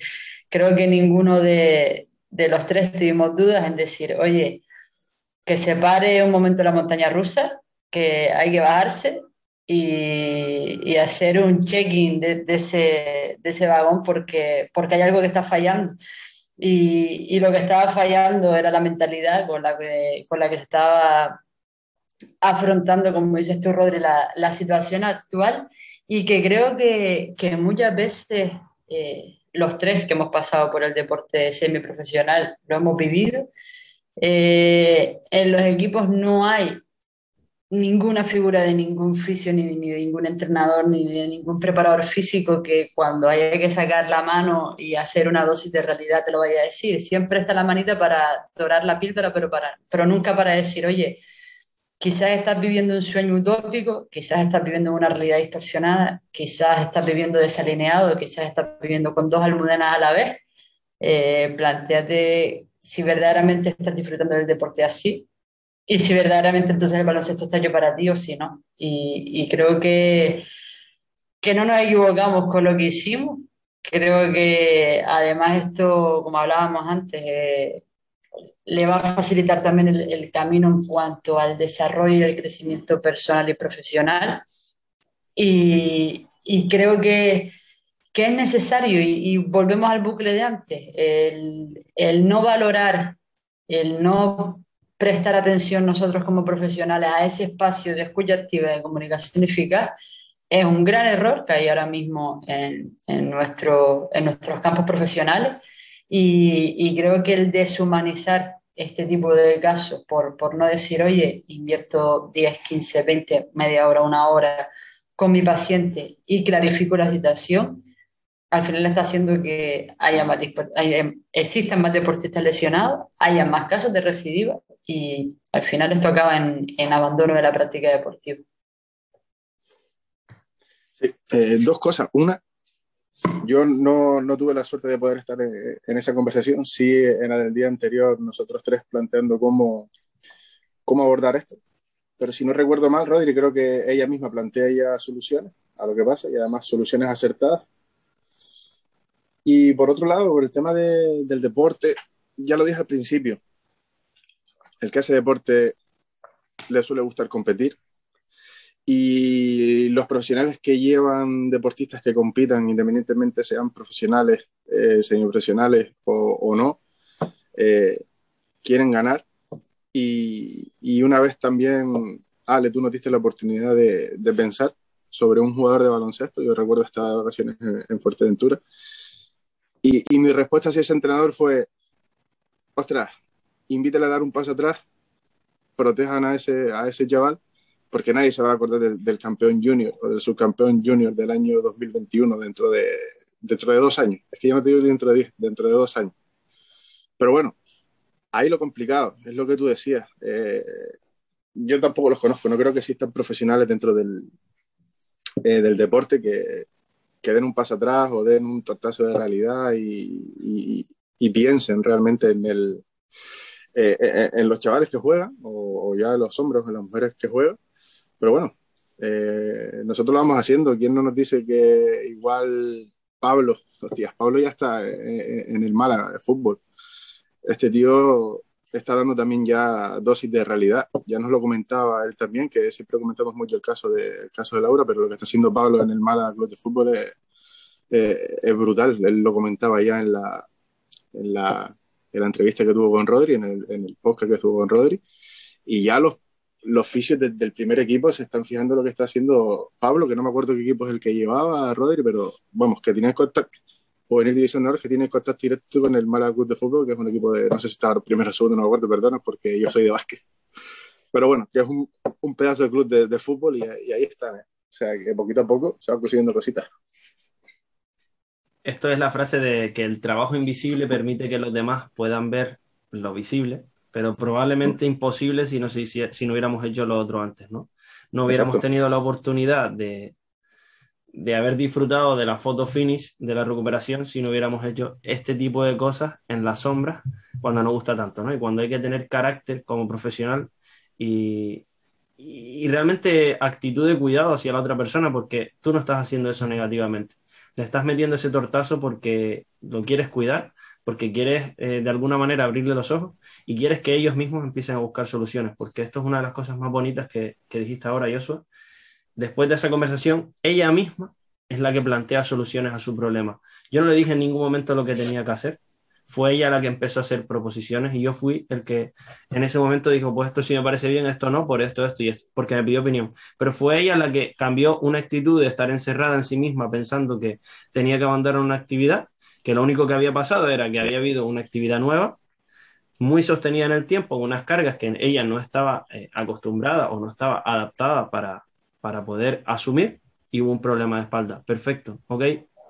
creo que ninguno de, de los tres tuvimos dudas en decir, oye, que se pare un momento la montaña rusa, que hay que bajarse y, hacer un check-in de, ese, de ese vagón porque, porque hay algo que está fallando. Y, y, lo que estaba fallando era la mentalidad con la que, con la que se estaba afrontando, como dices tú, Rodri, la, situación actual y que creo que, que muchas veces eh, los tres que hemos pasado por el deporte semiprofesional lo hemos vivido eh, en los equipos no hay ninguna figura de ningún fisio, ni, de ningún entrenador, ni de ningún preparador físico que cuando haya que sacar la mano y hacer una dosis de realidad te lo vaya a decir. Siempre está la manita para dorar la píldora, pero, para, pero nunca para decir, oye, quizás estás viviendo un sueño utópico, quizás estás viviendo una realidad distorsionada, quizás estás viviendo desalineado, quizás estás viviendo con dos almudenas a la vez. Eh, planteate si verdaderamente estás disfrutando del deporte así y si verdaderamente entonces el baloncesto está yo para ti o si no. Y, y creo que, que no nos equivocamos con lo que hicimos. Creo que además esto, como hablábamos antes, eh, le va a facilitar también el, camino en cuanto al desarrollo y el crecimiento personal y profesional. Y, creo que que es necesario, y, volvemos al bucle de antes, el, el, no valorar, el no prestar atención nosotros como profesionales a ese espacio de escucha activa de comunicación eficaz, es un gran error que hay ahora mismo en, en, nuestro, en nuestros campos profesionales. Y, creo que el deshumanizar este tipo de casos por, por no decir, oye, invierto 10, 15, 20, media hora, una hora con mi paciente y clarifico la situación, al final está haciendo que haya más, existan más deportistas lesionados, haya más casos de recidiva y al final esto acaba en, en abandono de la práctica deportiva. Sí, eh, dos cosas. Una, yo no, no, tuve la suerte de poder estar en, en, esa conversación. Sí, en el día anterior, nosotros tres planteando cómo, cómo abordar esto. Pero si no recuerdo mal, Rodri, creo que ella misma plantea ya soluciones a lo que pasa y además soluciones acertadas y por otro lado, por el tema de, del deporte, ya lo dije al principio, el que hace deporte le suele gustar competir. Y los profesionales que llevan deportistas que compitan, independientemente sean profesionales, eh, semiprofesionales o, o no, eh, quieren ganar. Y, y, una vez también, Ale, tú nos diste la oportunidad de, de, pensar sobre un jugador de baloncesto. Yo recuerdo estas ocasiones en, en Fuerteventura y, y, mi respuesta hacia ese entrenador fue, ostras, invítale a dar un paso atrás, protejan a ese, a ese chaval, porque nadie se va a acordar del, campeón junior o del subcampeón junior del año 2021 dentro de, dentro de dos años. Es que ya no te digo dentro de diez, dentro de dos años. Pero bueno, ahí lo complicado, es lo que tú decías. Eh, yo tampoco los conozco, no creo que existan profesionales dentro del, eh, del deporte que, den un paso atrás o den un tortazo de realidad y, piensen realmente en, el, eh, en los chavales que juegan o, ya los hombres o las mujeres que juegan. Pero bueno, nosotros lo vamos haciendo. ¿Quién no nos dice que igual Pablo, hostias, Pablo ya está en el Málaga de fútbol? este tío está dando también ya dosis de realidad. Ya nos lo comentaba él también, que siempre comentamos mucho el caso de, caso de Laura, pero lo que está haciendo Pablo en el Mala Club de Fútbol es, es, brutal. Él lo comentaba ya en la, en la, en la, entrevista que tuvo con Rodri, en el, en el podcast que tuvo con Rodri, y ya los, los fisios del primer equipo se están fijando lo que está haciendo Pablo, que no me acuerdo qué equipo es el que llevaba Rodri, pero vamos, que tiene contacto o en el División de que tiene contacto directo con el Málaga Club de Fútbol, que es un equipo de, no sé si está primero o segundo, no me acuerdo, perdona, porque yo soy de básquet. Pero bueno, que es un, pedazo de club de, de fútbol y, ahí está. ¿eh? O sea, que poquito a poco se van consiguiendo cositas. Esto es la frase de que el trabajo invisible permite que los demás puedan ver lo visible, pero probablemente imposible si no, si, si no hubiéramos hecho lo otro antes, ¿no? No hubiéramos Exacto. tenido la oportunidad de, de haber disfrutado de la foto finish de la recuperación si no hubiéramos hecho este tipo de cosas en la sombra cuando nos gusta tanto, ¿no? Y cuando hay que tener carácter como profesional y, y realmente actitud de cuidado hacia la otra persona porque tú no estás haciendo eso negativamente. Le estás metiendo ese tortazo porque lo quieres cuidar, porque quieres eh, de alguna manera abrirle los ojos y quieres que ellos mismos empiecen a buscar soluciones, porque esto es una de las cosas más bonitas que, que dijiste ahora, Joshua, después de esa conversación, ella misma es la que plantea soluciones a su problema. Yo no le dije en ningún momento lo que tenía que hacer. Fue ella la que empezó a hacer proposiciones y yo fui el que en ese momento dijo, pues esto sí me parece bien, esto no, por esto, esto y esto, porque me pidió opinión. Pero fue ella la que cambió una actitud de estar encerrada en sí misma pensando que tenía que abandonar una actividad, que lo único que había pasado era que había habido una actividad nueva, muy sostenida en el tiempo, unas cargas que ella no estaba eh, acostumbrada o no estaba adaptada para, para poder asumir y hubo un problema de espalda. Perfecto, ¿ok?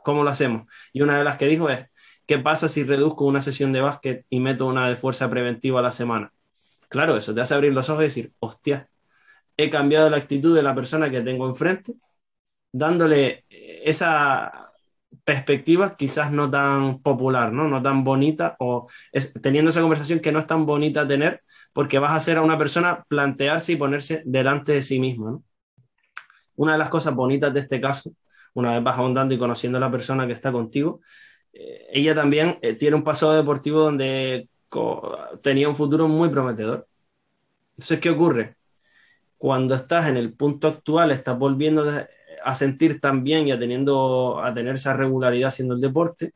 ¿Cómo lo hacemos? Y una de las que dijo es, ¿qué pasa si reduzco una sesión de básquet y meto una de fuerza preventiva a la semana? Claro, eso te hace abrir los ojos y decir, hostia, he cambiado la actitud de la persona que tengo enfrente, dándole esa perspectiva quizás no tan popular, ¿no? No tan bonita o teniendo esa conversación que no es tan bonita tener porque vas a hacer a una persona plantearse y ponerse delante de sí misma. Una de las cosas bonitas de este caso, una vez vas ahondando y conociendo a la persona que está contigo, eh, ella también eh, tiene un pasado deportivo donde tenía un futuro muy prometedor. Entonces, ¿qué ocurre? Cuando estás en el punto actual, estás volviendo a sentir también y a, teniendo, a tener esa regularidad haciendo el deporte,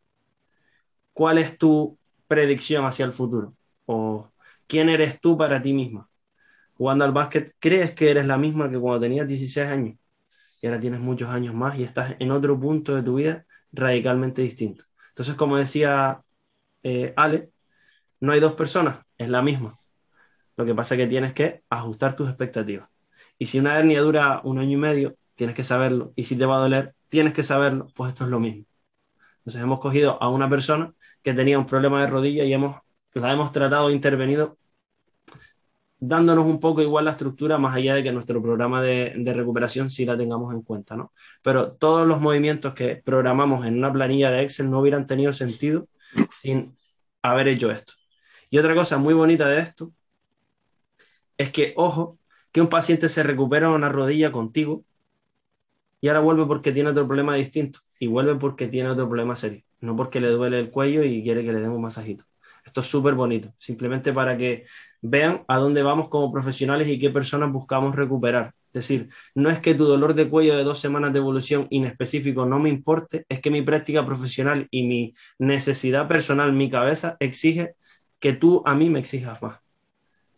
¿cuál es tu predicción hacia el futuro? ¿O quién eres tú para ti misma? Jugando al básquet, ¿crees que eres la misma que cuando tenías 16 años? y ahora tienes muchos años más y estás en otro punto de tu vida radicalmente distinto. Entonces, como decía eh, Ale, no hay dos personas, es la misma. Lo que pasa es que tienes que ajustar tus expectativas. Y si una hernia dura un año y medio, tienes que saberlo. Y si te va a doler, tienes que saberlo. Pues esto es lo mismo. Entonces hemos cogido a una persona que tenía un problema de rodilla y hemos, la hemos tratado intervenido dándonos un poco igual la estructura, más allá de que nuestro programa de, recuperación sí la tengamos en cuenta, ¿no? Pero todos los movimientos que programamos en una planilla de Excel no hubieran tenido sentido sin haber hecho esto. Y otra cosa muy bonita de esto es que, ojo, que un paciente se recupera una rodilla contigo y ahora vuelve porque tiene otro problema distinto y vuelve porque tiene otro problema serio, no porque le duele el cuello y quiere que le demos un masajito. Esto es súper bonito, simplemente para que vean a dónde vamos como profesionales y qué personas buscamos recuperar. Es decir, no es que tu dolor de cuello de dos semanas de evolución inespecífico no me importe, es que mi práctica profesional y mi necesidad personal, mi cabeza, exige que tú a mí me exijas más.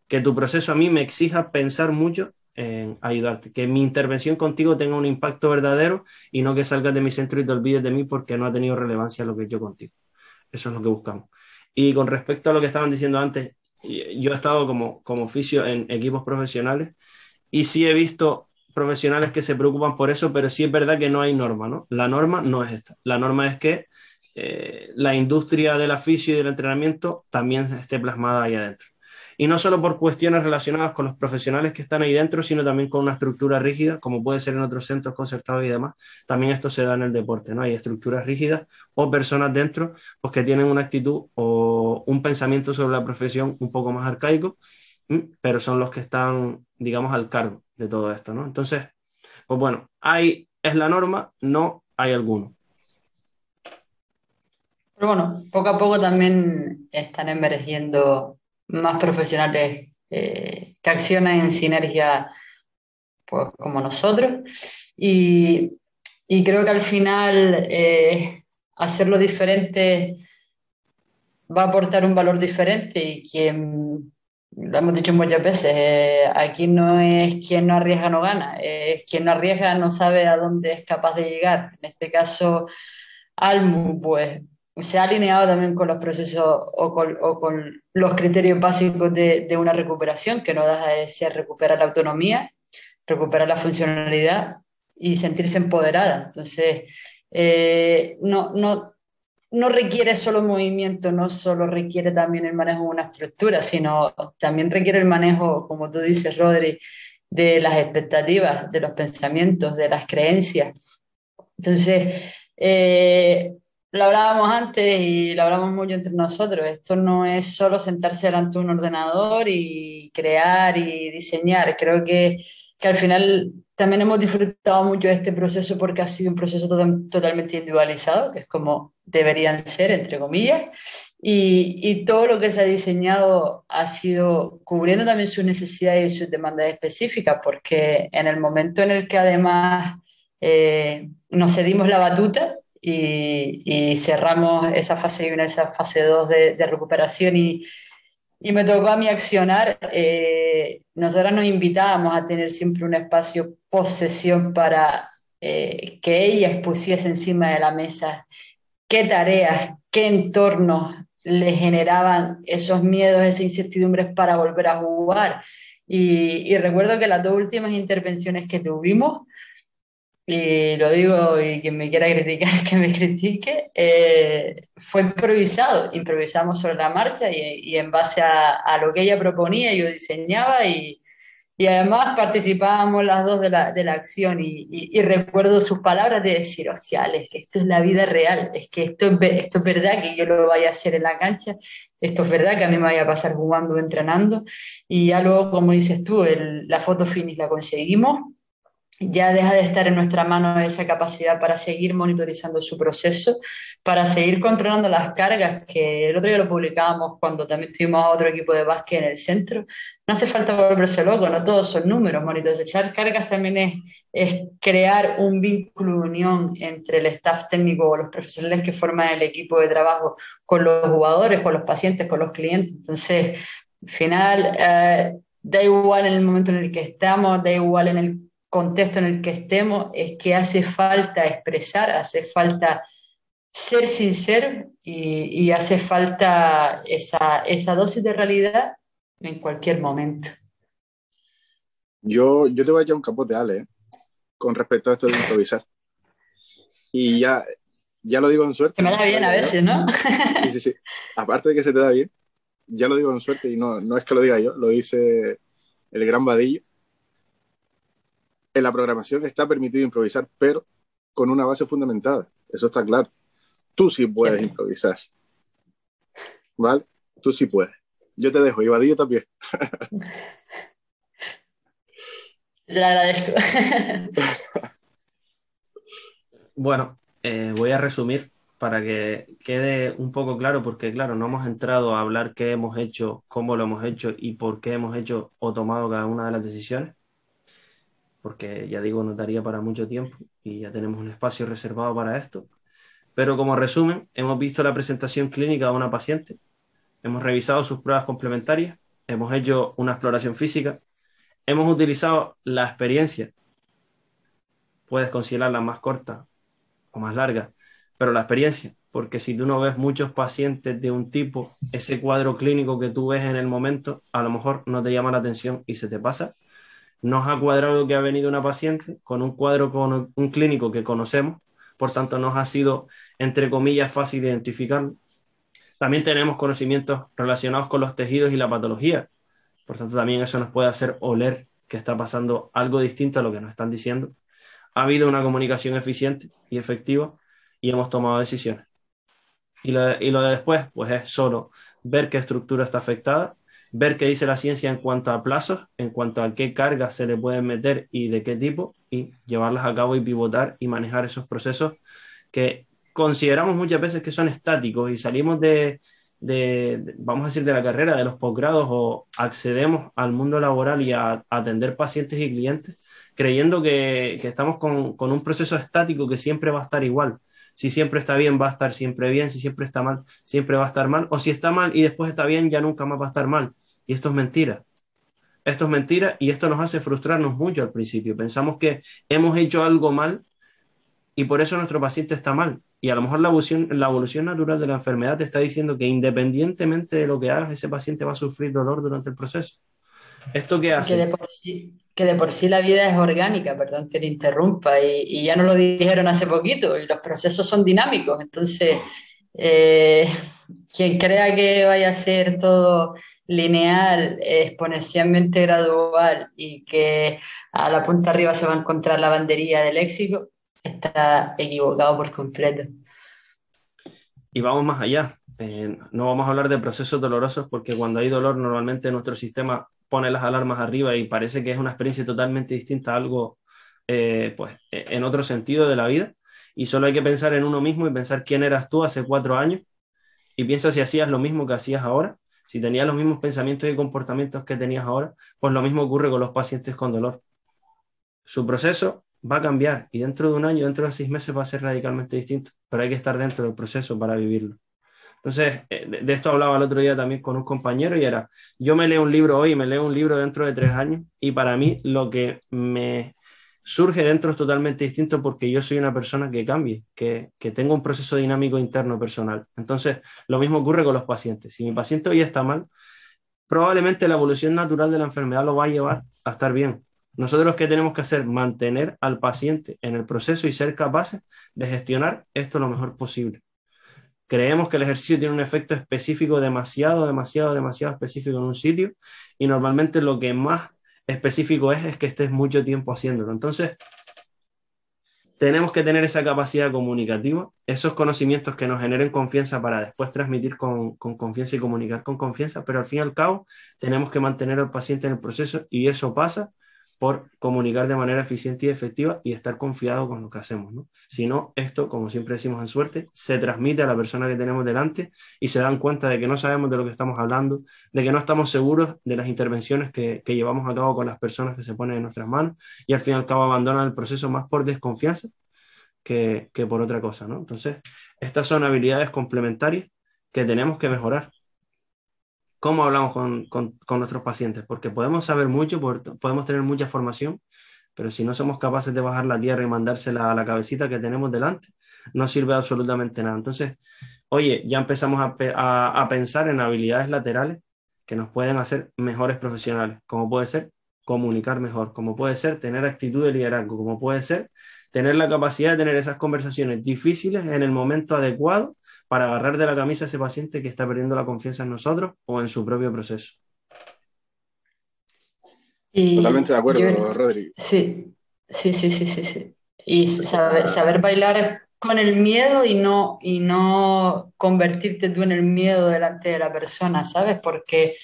Que tu proceso a mí me exija pensar mucho en ayudarte. Que mi intervención contigo tenga un impacto verdadero y no que salgas de mi centro y te olvides de mí porque no ha tenido relevancia lo que yo contigo. Eso es lo que buscamos. Y con respecto a lo que estaban diciendo antes, yo he estado como, como oficio en equipos profesionales y sí he visto profesionales que se preocupan por eso, pero sí es verdad que no hay norma, ¿no? La norma no es esta. La norma es que eh, la industria del oficio y del entrenamiento también esté plasmada ahí adentro. Y no solo por cuestiones relacionadas con los profesionales que están ahí dentro, sino también con una estructura rígida, como puede ser en otros centros concertados y demás. También esto se da en el deporte, ¿no? Hay estructuras rígidas o personas dentro pues, que tienen una actitud o un pensamiento sobre la profesión un poco más arcaico, pero son los que están, digamos, al cargo de todo esto, ¿no? Entonces, pues bueno, hay, es la norma, no hay alguno. Pero bueno, poco a poco también están emergiendo más profesionales eh, que accionan en sinergia pues, como nosotros. Y, creo que al final eh, hacerlo diferente va a aportar un valor diferente y quien, lo hemos dicho muchas veces, eh, aquí no es quien no arriesga no gana, es quien no arriesga no sabe a dónde es capaz de llegar. En este caso, Almu, pues se ha alineado también con los procesos o con, los criterios básicos de, una recuperación, que no deja de ser recuperar la autonomía, recuperar la funcionalidad y sentirse empoderada. Entonces, eh, no, no, no requiere solo movimiento, no solo requiere también el manejo de una estructura, sino también requiere el manejo, como tú dices, Rodri, de las expectativas, de los pensamientos, de las creencias. Entonces, eh, lo hablábamos antes y lo hablamos mucho entre nosotros. Esto no es solo sentarse delante de un ordenador y crear y diseñar. Creo que, que al final también hemos disfrutado mucho de este proceso porque ha sido un proceso totalmente individualizado, que es como deberían ser, entre comillas. Y, y, todo lo que se ha diseñado ha sido cubriendo también sus necesidades y sus demandas específicas, porque en el momento en el que además eh, nos cedimos la batuta, y, cerramos esa fase 1, esa fase 2 de, recuperación y, y, me tocó a mí accionar. Eh, nosotros nos invitábamos a tener siempre un espacio posesión para eh, que ellas pusiese encima de la mesa qué tareas, qué entornos le generaban esos miedos, esas incertidumbres para volver a jugar. Y recuerdo que las dos últimas intervenciones que tuvimos, y lo digo y quien me quiera criticar que me critique, eh, fue improvisado, improvisamos sobre la marcha y, y en base a, a, lo que ella proponía yo diseñaba y, y además participábamos las dos de la, de la acción y, y, recuerdo sus palabras de decir, hostia, es que esto es la vida real, es que esto es, esto es verdad que yo lo vaya a hacer en la cancha, esto es verdad que a mí me vaya a pasar jugando, entrenando y ya luego, como dices tú, el, la foto finish la conseguimos ya deja de estar en nuestra mano esa capacidad para seguir monitorizando su proceso, para seguir controlando las cargas, que el otro día lo publicábamos cuando también tuvimos a otro equipo de básquet en el centro. No hace falta volverse loco, no todos son números, monitorizar cargas también es, es crear un vínculo unión entre el staff técnico o los profesionales que forman el equipo de trabajo con los jugadores, con los pacientes, con los clientes. Entonces, al final, eh, da igual en el momento en el que estamos, da igual en el contexto en el que estemos, es que hace falta expresar, hace falta ser sincero y, hace falta esa, esa, dosis de realidad en cualquier momento. Yo, yo te voy a echar un capote, Ale, ¿eh? con respecto a esto de improvisar. Y ya, ya lo digo en suerte. Que me da bien a veces, ¿no? Sí, sí, sí. Aparte de que se te da bien, ya lo digo en suerte y no, no es que lo diga yo, lo dice el gran Vadillo en la programación está permitido improvisar, pero con una base fundamentada. Eso está claro. Tú sí puedes improvisar. ¿Vale? Tú sí puedes. Yo te dejo, y también. Se lo agradezco. bueno, eh, voy a resumir para que quede un poco claro, porque claro, no hemos entrado a hablar qué hemos hecho, cómo lo hemos hecho y por qué hemos hecho o tomado cada una de las decisiones porque ya digo, notaría para mucho tiempo y ya tenemos un espacio reservado para esto. Pero como resumen, hemos visto la presentación clínica de una paciente, hemos revisado sus pruebas complementarias, hemos hecho una exploración física, hemos utilizado la experiencia, puedes considerarla más corta o más larga, pero la experiencia porque si tú no ves muchos pacientes de un tipo, ese cuadro clínico que tú ves en el momento, a lo mejor no te llama la atención y se te pasa. Nos ha cuadrado que ha venido una paciente con un cuadro con un clínico que conocemos, por tanto nos ha sido, entre comillas, fácil identificarlo. También tenemos conocimientos relacionados con los tejidos y la patología, por tanto también eso nos puede hacer oler que está pasando algo distinto a lo que nos están diciendo. Ha habido una comunicación eficiente y efectiva y hemos tomado decisiones. Y lo, de, después, pues es solo ver qué estructura está afectada, ver qué dice la ciencia en cuanto a plazos, en cuanto a qué cargas se le pueden meter y de qué tipo, y llevarlas a cabo y pivotar y manejar esos procesos que consideramos muchas veces que son estáticos y salimos de, vamos a decir, de la carrera, de los posgrados o accedemos al mundo laboral y a, atender pacientes y clientes creyendo que, estamos con, con, un proceso estático que siempre va a estar igual. Si siempre está bien, va a estar siempre bien, si siempre está mal, siempre va a estar mal, o si está mal y después está bien, ya nunca más va a estar mal. Y esto es mentira. Esto es mentira y esto nos hace frustrarnos mucho al principio. Pensamos que hemos hecho algo mal y por eso nuestro paciente está mal. Y a lo mejor la evolución, la evolución natural de la enfermedad te está diciendo que independientemente de lo que hagas, ese paciente va a sufrir dolor durante el proceso. ¿Esto qué hace? Que de por sí, que de por sí la vida es orgánica, perdón que te interrumpa, y, ya nos lo dijeron hace poquito, y los procesos son dinámicos. Entonces, eh, quien crea que vaya a ser todo lineal, exponencialmente gradual y que a la punta arriba se va a encontrar la banderilla del éxito, está equivocado por completo. Y vamos más allá. Eh, no vamos a hablar de procesos dolorosos porque cuando hay dolor normalmente nuestro sistema pone las alarmas arriba y parece que es una experiencia totalmente distinta a algo, eh, pues, e, en otro sentido de la vida. Y solo hay que pensar en uno mismo y pensar quién eras tú hace cuatro años y piensa si hacías lo mismo que hacías ahora, si tenías los mismos pensamientos y comportamientos que tenías ahora, pues lo mismo ocurre con los pacientes con dolor. Su proceso va a cambiar y dentro de un año, dentro de seis meses va a ser radicalmente distinto, pero hay que estar dentro del proceso para vivirlo. Entonces, eh, de esto hablaba el otro día también con un compañero y era, yo me leo un libro hoy, me leo un libro dentro de tres años y para mí lo que me surge dentro es totalmente distinto porque yo soy una persona que cambie, que, que tengo un proceso dinámico interno personal. Entonces, lo mismo ocurre con los pacientes. Si mi paciente hoy está mal, probablemente la evolución natural de la enfermedad lo va a llevar a estar bien. Nosotros que tenemos que hacer, mantener al paciente en el proceso y ser capaces de gestionar esto lo mejor posible creemos que el ejercicio tiene un efecto específico demasiado, demasiado, demasiado específico en un sitio y normalmente lo que más específico es es que estés mucho tiempo haciéndolo. Entonces, tenemos que tener esa capacidad comunicativa, esos conocimientos que nos generen confianza para después transmitir con, con, confianza y comunicar con confianza, pero al fin y al cabo tenemos que mantener al paciente en el proceso y eso pasa por comunicar de manera eficiente y efectiva y estar confiado con lo que hacemos. ¿no? Si no, esto, como siempre decimos en suerte, se transmite a la persona que tenemos delante y se dan cuenta de que no sabemos de lo que estamos hablando, de que no estamos seguros de las intervenciones que, llevamos a cabo con las personas que se ponen en nuestras manos y al fin y al cabo abandonan el proceso más por desconfianza que, que por otra cosa. ¿no? Entonces, estas son habilidades complementarias que tenemos que mejorar cómo hablamos con, con, nuestros pacientes, porque podemos saber mucho, podemos tener mucha formación, pero si no somos capaces de bajar la tierra y mandársela a la cabecita que tenemos delante, no sirve absolutamente nada. Entonces, oye, ya empezamos a, a, a pensar en habilidades laterales que nos pueden hacer mejores profesionales, como puede ser comunicar mejor, como puede ser tener actitud de liderazgo, como puede ser tener la capacidad de tener esas conversaciones difíciles en el momento adecuado para agarrar de la camisa a ese paciente que está perdiendo la confianza en nosotros o en su propio proceso. Totalmente de acuerdo, Rodrigo. Sí, sí, sí, sí, sí, sí. Y saber, saber, bailar con el miedo y no, y no convertirte tú en el miedo delante de la persona, ¿sabes? Porque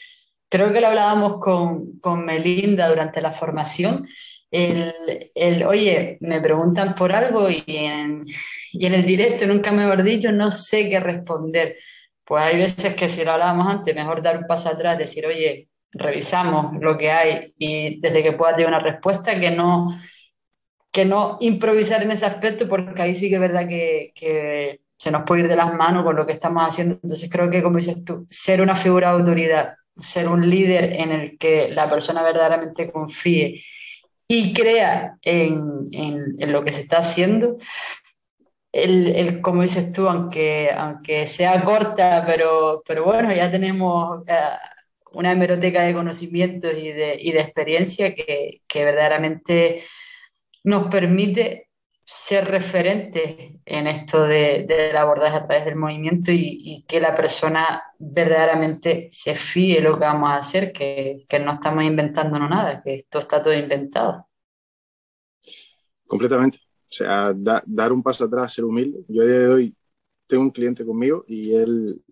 creo que lo hablábamos con, con Melinda durante la formación el, el, oye, me preguntan por algo y en, y en el directo, nunca mejor dicho, no sé qué responder. Pues hay veces que si lo hablábamos antes, mejor dar un paso atrás, decir, oye, revisamos lo que hay y desde que puedas dar una respuesta, que no, que no improvisar en ese aspecto, porque ahí sí que es verdad que, que se nos puede ir de las manos con lo que estamos haciendo. Entonces creo que, como dices tú, ser una figura de autoridad, ser un líder en el que la persona verdaderamente confíe y crea en, en, lo que se está haciendo, el, como dices tú, aunque, aunque sea corta, pero, pero bueno, ya tenemos eh, una hemeroteca de conocimientos y de, y de experiencia que, que verdaderamente nos permite ser referentes en esto de, del abordaje a través del movimiento y, que la persona verdaderamente se fíe lo que vamos a hacer, que, que no estamos inventando nada, que esto está todo inventado. Completamente. O sea, dar un paso atrás, ser humilde. Yo a día de hoy tengo un cliente conmigo y él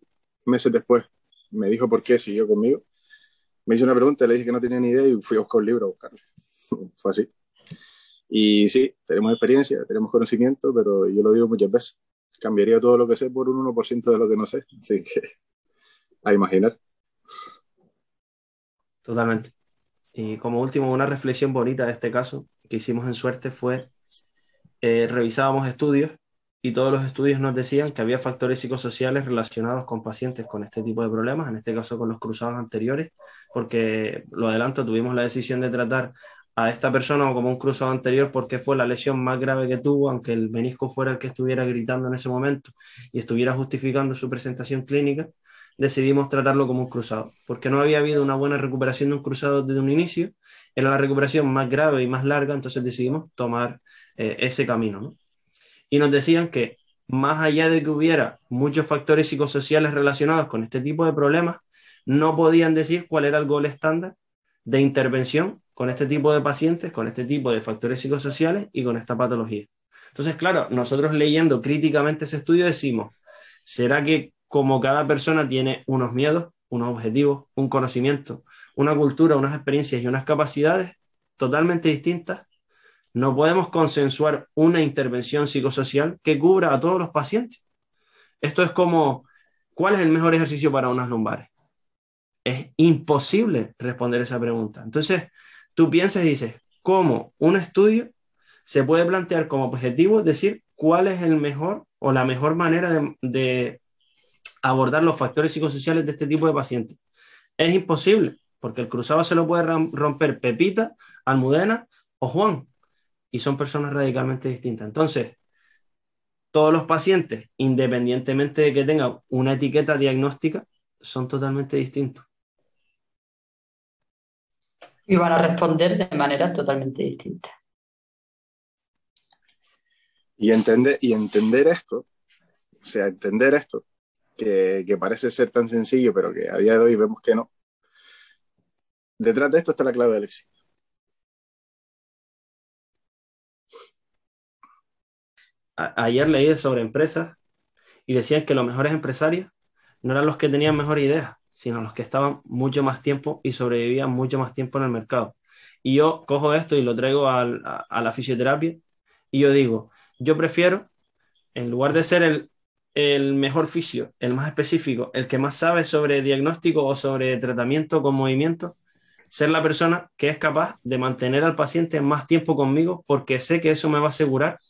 meses después me dijo por qué siguió conmigo. Me hizo una pregunta, le dije que no tenía ni idea y fui a buscar un libro a buscarlo. Fue así. Y sí, tenemos experiencia, tenemos conocimiento, pero yo lo digo muchas veces. Cambiaría todo lo que sé por un 1% de lo que no sé. Así que a imaginar. Totalmente. Y como último, una reflexión bonita de este caso que hicimos en suerte fue, eh, revisábamos estudios y todos los estudios nos decían que había factores psicosociales relacionados con pacientes con este tipo de problemas, en este caso con los cruzados anteriores, porque lo adelanto, tuvimos la decisión de tratar a esta persona como un cruzado anterior porque fue la lesión más grave que tuvo, aunque el menisco fuera el que estuviera gritando en ese momento y estuviera justificando su presentación clínica, decidimos tratarlo como un cruzado, porque no había habido una buena recuperación de un cruzado desde un inicio, era la recuperación más grave y más larga, entonces decidimos tomar eh, ese camino. Y nos decían que más allá de que hubiera muchos factores psicosociales relacionados con este tipo de problemas, no podían decir cuál era el gol estándar de intervención con este tipo de pacientes, con este tipo de factores psicosociales y con esta patología. Entonces, claro, nosotros leyendo críticamente ese estudio decimos, ¿será que como cada persona tiene unos miedos, unos objetivos, un conocimiento, una cultura, unas experiencias y unas capacidades totalmente distintas, no podemos consensuar una intervención psicosocial que cubra a todos los pacientes? Esto es como, ¿cuál es el mejor ejercicio para unas lumbares? Es imposible responder esa pregunta. Entonces, tú piensas y dices, ¿cómo un estudio se puede plantear como objetivo decir cuál es el mejor o la mejor manera de, abordar los factores psicosociales de este tipo de pacientes? Es imposible, porque el cruzado se lo puede romper Pepita, Almudena o Juan, y son personas radicalmente distintas. Entonces, todos los pacientes, independientemente de que tengan una etiqueta diagnóstica, son totalmente distintos y van a responder de manera totalmente distinta. Y entender, y entender esto, o sea, entender esto, que, que, parece ser tan sencillo, pero que a día de hoy vemos que no. Detrás de esto está la clave del éxito. ayer leí sobre empresas y decían que los mejores empresarios no eran los que tenían mejor idea, sino los que estaban mucho más tiempo y sobrevivían mucho más tiempo en el mercado. Y yo cojo esto y lo traigo a, la fisioterapia y yo digo, yo prefiero, en lugar de ser el, el mejor fisio, el más específico, el que más sabe sobre diagnóstico o sobre tratamiento con movimiento, ser la persona que es capaz de mantener al paciente más tiempo conmigo porque sé que eso me va a asegurar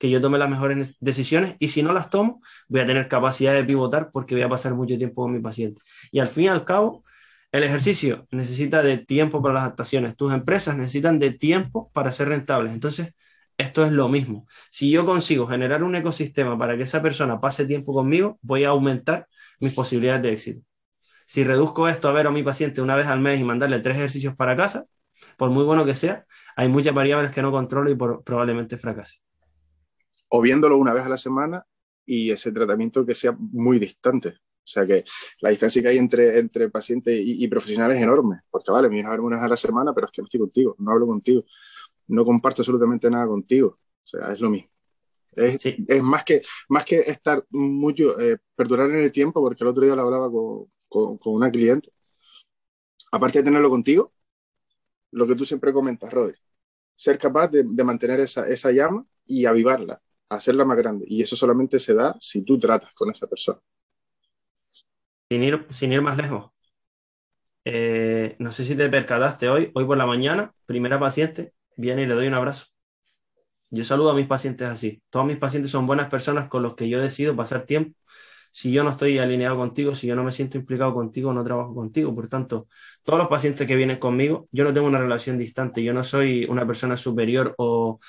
que yo tome las mejores decisiones y si no las tomo, voy a tener capacidad de pivotar porque voy a pasar mucho tiempo con mi paciente. Y al fin y al cabo, el ejercicio necesita de tiempo para las adaptaciones. Tus empresas necesitan de tiempo para ser rentables. Entonces, esto es lo mismo. Si yo consigo generar un ecosistema para que esa persona pase tiempo conmigo, voy a aumentar mis posibilidades de éxito. Si reduzco esto a ver a mi paciente una vez al mes y mandarle tres ejercicios para casa, por muy bueno que sea, hay muchas variables que no controlo y probablemente fracase o viéndolo una vez a la semana y ese tratamiento que sea muy distante. O sea que la distancia que hay entre, entre paciente y, profesionales es enorme, porque vale, me vienes a ver una vez a la semana, pero es que no estoy contigo, no hablo contigo, no comparto absolutamente nada contigo. O sea, es lo mismo. Es, es más, que, más que estar mucho, eh, perdurar en el tiempo, porque el otro día lo hablaba con, con, con, una cliente. Aparte de tenerlo contigo, lo que tú siempre comentas, Rodri, ser capaz de, de mantener esa, esa llama y avivarla hacerla más grande. Y eso solamente se da si tú tratas con esa persona. Sin ir, sin ir más lejos. Eh, no sé si te percataste hoy, hoy por la mañana, primera paciente, viene y le doy un abrazo. Yo saludo a mis pacientes así. Todos mis pacientes son buenas personas con los que yo decido pasar tiempo si yo no estoy alineado contigo, si yo no me siento implicado contigo, no trabajo contigo. Por tanto, todos los pacientes que vienen conmigo, yo no tengo una relación distante, yo no soy una persona superior o,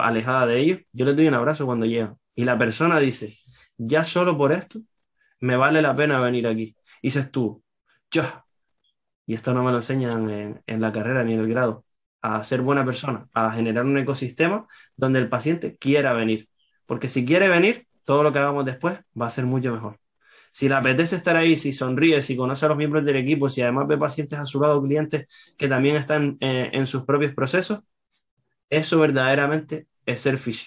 alejada de ellos. Yo les doy un abrazo cuando llegan. y la persona dice, ya solo por esto, me vale la pena venir aquí. Y dices tú, yo, y esto no me lo enseñan en, en la carrera ni en el grado, a ser buena persona, a generar un ecosistema donde el paciente quiera venir. Porque si quiere venir, todo lo que hagamos después va a ser mucho mejor. Si le apetece estar ahí, si sonríe, si conoce a los miembros del equipo, si además ve pacientes a su lado, clientes que también están eh, en sus propios procesos, eso verdaderamente es ser fishy.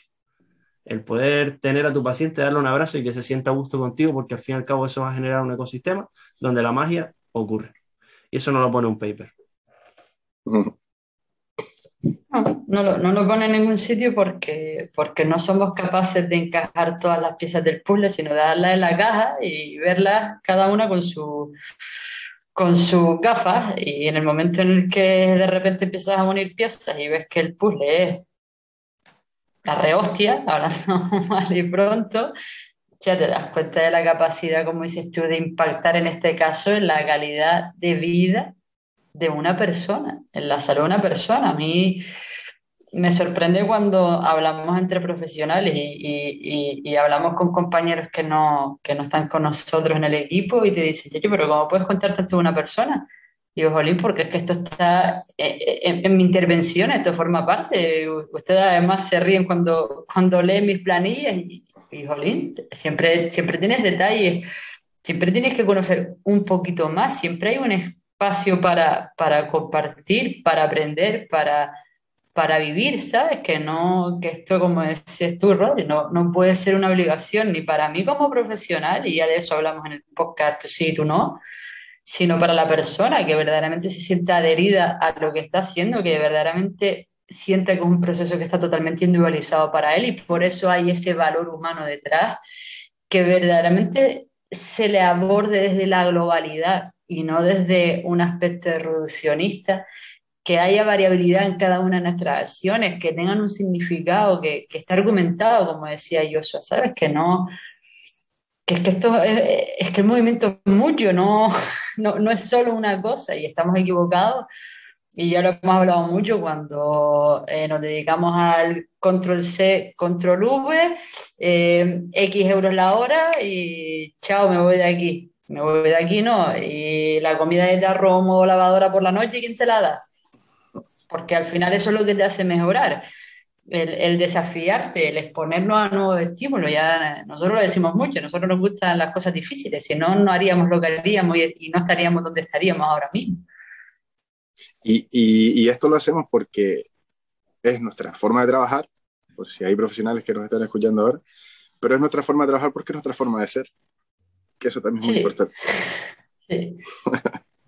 El poder tener a tu paciente, darle un abrazo y que se sienta a gusto contigo, porque al fin y al cabo eso va a generar un ecosistema donde la magia ocurre. Y eso no lo pone un paper. No, no, lo, pone en ningún sitio porque, porque no somos capaces de encajar todas las piezas del puzzle, sino de darlas en la caja y verlas cada una con su con sus gafas y en el momento en el que de repente empiezas a unir piezas y ves que el puzzle es la rehostia, hablando mal y pronto, ya te das cuenta de la capacidad, como dices tú, de impactar en este caso en la calidad de vida de una persona, en la salud de una persona. A mí me sorprende cuando hablamos entre profesionales y, hablamos con compañeros que no, que no están con nosotros en el equipo y te dicen, pero ¿cómo puedes contar tanto una persona? Y digo, Jolín, porque es que esto está en, mi intervención, esto forma parte. Ustedes además se ríen cuando, cuando leen mis planillas y, y Jolín, siempre, siempre tienes detalles, siempre tienes que conocer un poquito más, siempre hay un espacio para, para compartir, para aprender, para, para vivir, ¿sabes? Que no, que esto, como decías tú, Rodri, no, no puede ser una obligación ni para mí como profesional, y ya de eso hablamos en el podcast, tú sí, tú no, sino para la persona que verdaderamente se sienta adherida a lo que está haciendo, que verdaderamente siente que es un proceso que está totalmente individualizado para él y por eso hay ese valor humano detrás que verdaderamente se le aborde desde la globalidad y no desde un aspecto reduccionista, que haya variabilidad en cada una de nuestras acciones, que tengan un significado, que, que esté argumentado, como decía Joshua, ¿sabes? Que no, es que esto es, que el movimiento es mucho, no, no, no, es solo una cosa y estamos equivocados. Y ya lo hemos hablado mucho cuando eh, nos dedicamos al control C, control V, eh, X euros la hora y chao, me voy de aquí me voy de aquí, ¿no? Y la comida de arroz o lavadora por la noche, ¿quién te la da? Porque al final eso es lo que te hace mejorar. El, desafiarte, el exponernos a nuevos estímulos. Ya nosotros lo decimos mucho, nosotros nos gustan las cosas difíciles, si no, no haríamos lo que haríamos y, no estaríamos donde estaríamos ahora mismo. Y, y, esto lo hacemos porque es nuestra forma de trabajar, por si hay profesionales que nos están escuchando ahora, pero es nuestra forma de trabajar porque es nuestra forma de ser que eso también es muy importante.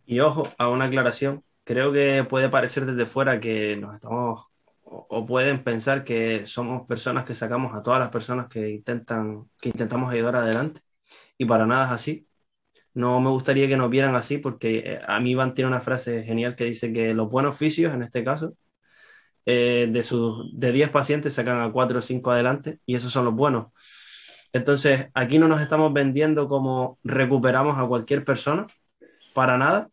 y ojo, a una aclaración, creo que puede parecer desde fuera que nos estamos o, pueden pensar que somos personas que sacamos a todas las personas que intentan que intentamos ayudar adelante y para nada es así. No me gustaría que nos vieran así porque eh, a mí Iván tiene una frase genial que dice que los buenos oficios, en este caso, eh, de, sus, de 10 pacientes sacan a 4 o 5 adelante y esos son los buenos. Entonces, aquí no nos estamos vendiendo como recuperamos a cualquier persona, para nada.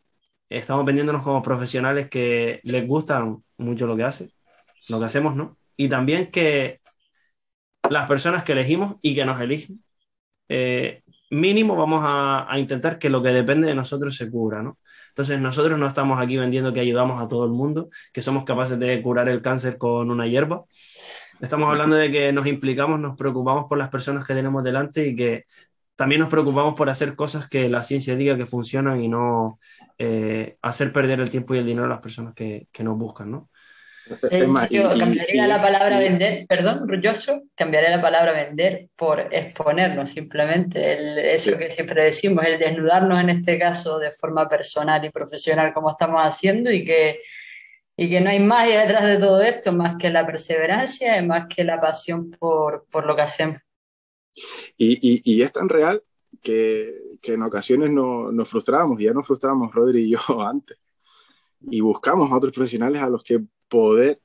Estamos vendiéndonos como profesionales que les gustan mucho lo que hacen, lo que hacemos, ¿no? Y también que las personas que elegimos y que nos eligen, eh, mínimo vamos a, a, intentar que lo que depende de nosotros se cubra, ¿no? Entonces nosotros no estamos aquí vendiendo que ayudamos a todo el mundo, que somos capaces de curar el cáncer con una hierba, Estamos hablando de que nos implicamos, nos preocupamos por las personas que tenemos delante y que también nos preocupamos por hacer cosas que la ciencia diga que funcionan y no eh, hacer perder el tiempo y el dinero a las personas que, que nos buscan, ¿no? yo cambiaría la palabra vender, perdón, Rulloso, cambiaría la palabra vender por exponernos, simplemente el, eso que siempre decimos, el desnudarnos en este caso de forma personal y profesional como estamos haciendo y que y que no hay más detrás de todo esto más que la perseverancia y más que la pasión por, por lo que hacemos. Y, y, y, es tan real que, que en ocasiones no, nos frustramos, y ya nos frustramos Rodri y yo antes, y buscamos a otros profesionales a los que poder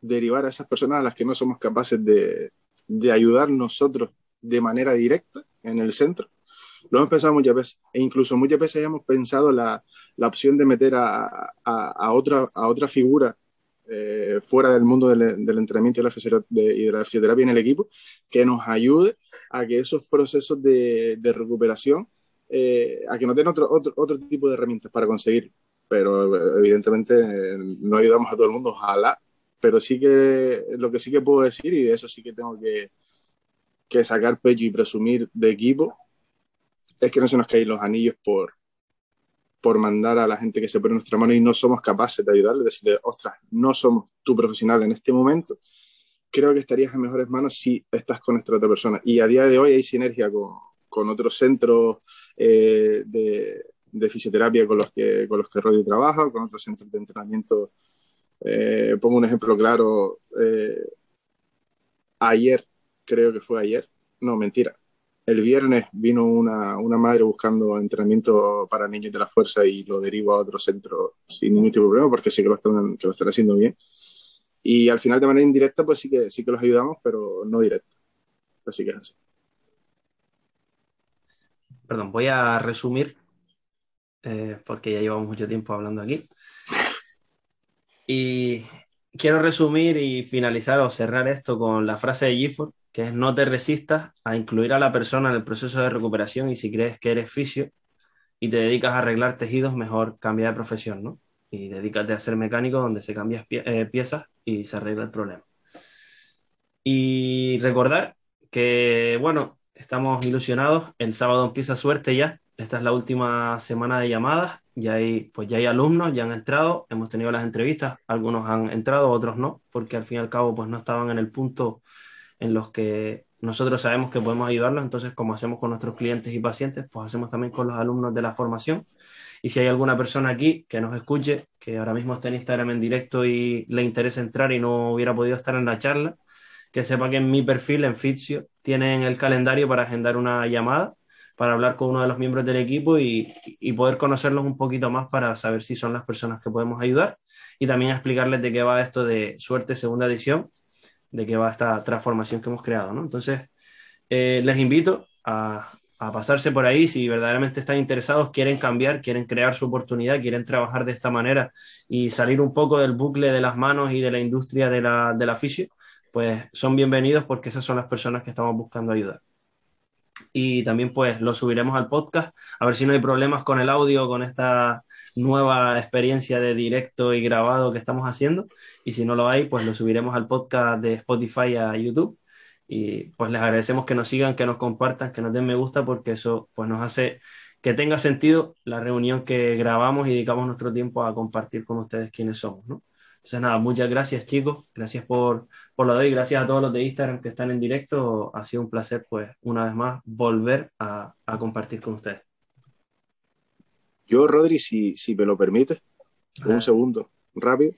derivar a esas personas a las que no somos capaces de, de ayudar nosotros de manera directa en el centro. Lo hemos pensado muchas veces, e incluso muchas veces hemos pensado la, la opción de meter a, a, otra, a otra figura eh, fuera del mundo del, entrenamiento y de, la fisioterapia en el equipo que nos ayude a que esos procesos de, recuperación, eh, a que nos den otro, otro, otro, tipo de herramientas para conseguir. Pero evidentemente no ayudamos a todo el mundo, ojalá, pero sí que lo que sí que puedo decir, y de eso sí que tengo que, que sacar pecho y presumir de equipo, es que no se nos caen los anillos por, por mandar a la gente que se pone en nuestra mano y no somos capaces de ayudarle, decirle, ostras, no somos tu profesional en este momento, creo que estarías en mejores manos si estás con esta otra persona. Y a día de hoy hay sinergia con, con otros centros eh, de, de, fisioterapia con los que, con los que Rodri trabaja, con otros centros de entrenamiento. Eh, pongo un ejemplo claro. Eh, ayer, creo que fue ayer, no, mentira, el viernes vino una, una, madre buscando entrenamiento para niños de la fuerza y lo derivo a otro centro sin ningún tipo de problema porque sé que lo están, que lo están haciendo bien. Y al final de manera indirecta pues sí que, sí que los ayudamos, pero no directa. Así que es así. Perdón, voy a resumir eh, porque ya llevamos mucho tiempo hablando aquí. Y quiero resumir y finalizar o cerrar esto con la frase de Gifford que es no te resistas a incluir a la persona en el proceso de recuperación y si crees que eres fisio y te dedicas a arreglar tejidos, mejor cambia de profesión, ¿no? Y dedícate a ser mecánico donde se cambian eh, piezas y se arregla el problema. Y recordar que, bueno, estamos ilusionados, el sábado empieza suerte ya, esta es la última semana de llamadas, ya hay, pues ya hay alumnos, ya han entrado, hemos tenido las entrevistas, algunos han entrado, otros no, porque al fin y al cabo pues no estaban en el punto en los que nosotros sabemos que podemos ayudarlos, entonces como hacemos con nuestros clientes y pacientes, pues hacemos también con los alumnos de la formación. Y si hay alguna persona aquí que nos escuche, que ahora mismo está en Instagram en directo y le interesa entrar y no hubiera podido estar en la charla, que sepa que en mi perfil, en Fitio, tienen el calendario para agendar una llamada, para hablar con uno de los miembros del equipo y, y poder conocerlos un poquito más para saber si son las personas que podemos ayudar y también explicarles de qué va esto de Suerte Segunda Edición de qué va esta transformación que hemos creado. ¿no? Entonces, eh, les invito a, a, pasarse por ahí si verdaderamente están interesados, quieren cambiar, quieren crear su oportunidad, quieren trabajar de esta manera y salir un poco del bucle de las manos y de la industria de la, de pues son bienvenidos porque esas son las personas que estamos buscando ayudar. Y también pues lo subiremos al podcast, a ver si no hay problemas con el audio, con esta nueva experiencia de directo y grabado que estamos haciendo. Y si no lo hay, pues lo subiremos al podcast de Spotify a YouTube. Y pues les agradecemos que nos sigan, que nos compartan, que nos den me gusta, porque eso pues nos hace que tenga sentido la reunión que grabamos y dedicamos nuestro tiempo a compartir con ustedes quiénes somos, ¿no? Entonces, nada, muchas gracias, chicos. Gracias por, por lo de hoy. Gracias a todos los de Instagram que están en directo. Ha sido un placer, pues, una vez más, volver a, a compartir con ustedes. Yo, Rodri, si, si me lo permite, un segundo, rápido,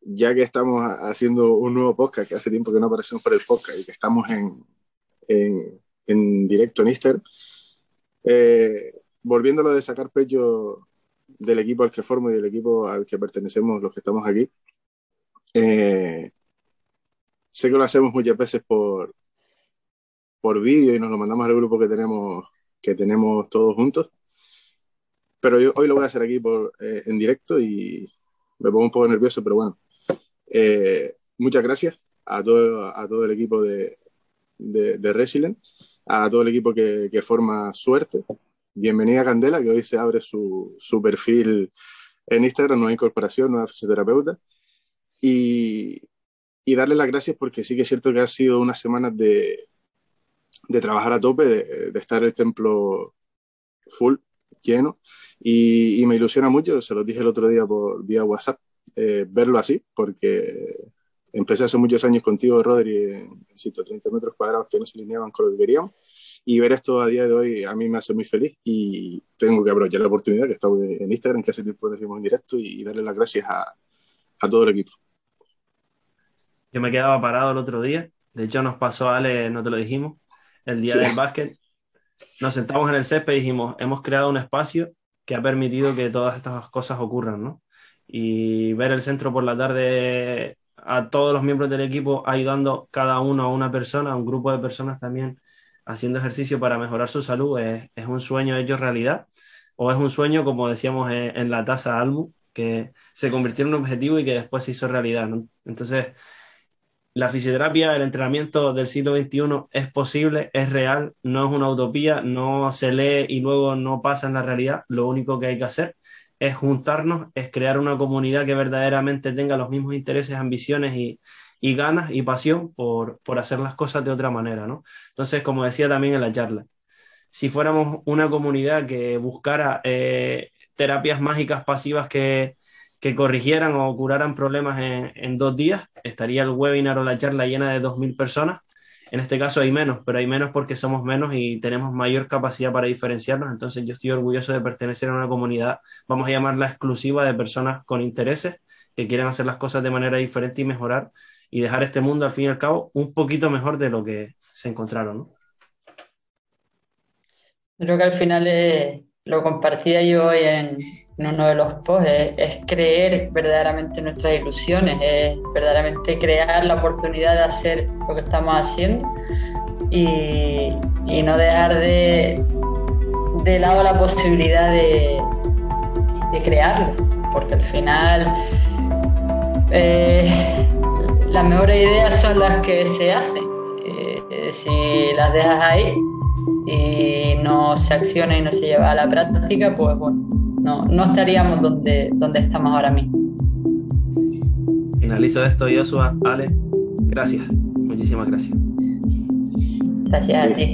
ya que estamos haciendo un nuevo podcast, que hace tiempo que no aparecemos por el podcast y que estamos en, en, en directo en Instagram, eh, volviendo a lo de sacar pecho del equipo al que formo y del equipo al que pertenecemos los que estamos aquí, eh, sé que lo hacemos muchas veces por, por vídeo y nos lo mandamos al grupo que tenemos, que tenemos todos juntos, pero hoy lo voy a hacer aquí por, eh, en directo y me pongo un poco nervioso, pero bueno. Eh, muchas gracias a todo, a todo el equipo de, de, a todo el equipo que, forma Suerte. Bienvenida Candela, que hoy se abre su, perfil en Instagram, nueva incorporación, nueva fisioterapeuta. Y, y darle las gracias porque sí que es cierto que ha sido unas semanas de, trabajar a tope, de, de estar el templo full, lleno y, me ilusiona mucho, se lo dije el otro día por vía WhatsApp, eh, verlo así, porque empecé hace muchos años contigo, Rodri, en 130 metros cuadrados que no se alineaban con lo que queríamos. Y ver esto a día de hoy a mí me hace muy feliz y tengo que aprovechar la oportunidad que estamos en Instagram, que hace tiempo que decimos en directo, y, darle las gracias a, a todo el equipo. Yo me quedaba parado el otro día. De hecho, nos pasó, Ale, no te lo dijimos, el día sí. del básquet. Nos sentamos en el césped y dijimos, hemos creado un espacio que ha permitido que todas estas cosas ocurran, ¿no? Y ver el centro por la tarde a todos los miembros del equipo ayudando cada uno a una persona, a un grupo de personas también haciendo ejercicio para mejorar su salud, es, es un sueño hecho realidad o es un sueño, como decíamos en, en la taza Almu, que se convirtió en un objetivo y que después se hizo realidad. Entonces, la fisioterapia, el entrenamiento del siglo XXI es posible, es real, no es una utopía, no se lee y luego no pasa en la realidad. Lo único que hay que hacer es juntarnos, es crear una comunidad que verdaderamente tenga los mismos intereses, ambiciones y, ganas y pasión por, hacer las cosas de otra manera, ¿no? Entonces, como decía también en la charla, si fuéramos una comunidad que buscara eh, terapias mágicas pasivas que, corrigieran o curaran problemas en, dos días, estaría el webinar o la charla llena de 2.000 personas. En este caso hay menos, pero hay menos porque somos menos y tenemos mayor capacidad para diferenciarnos. Entonces yo estoy orgulloso de pertenecer a una comunidad, vamos a llamarla exclusiva, de personas con intereses que quieren hacer las cosas de manera diferente y mejorar y dejar este mundo al fin y al cabo un poquito mejor de lo que se encontraron. ¿no? Creo que al final lo compartía yo hoy en, uno de los posts, es, creer verdaderamente en nuestras ilusiones, es verdaderamente crear la oportunidad de hacer lo que estamos haciendo y, no dejar de, de lado la posibilidad de, crearlo, porque al final eh, las mejores ideas son las que se hacen. Eh, si las dejas ahí, y no se acciona y no se lleva a la práctica, pues bueno, no, no estaríamos donde, donde estamos ahora mismo. Finalizo esto, Joshua, Ale, gracias, muchísimas gracias. Gracias a ti.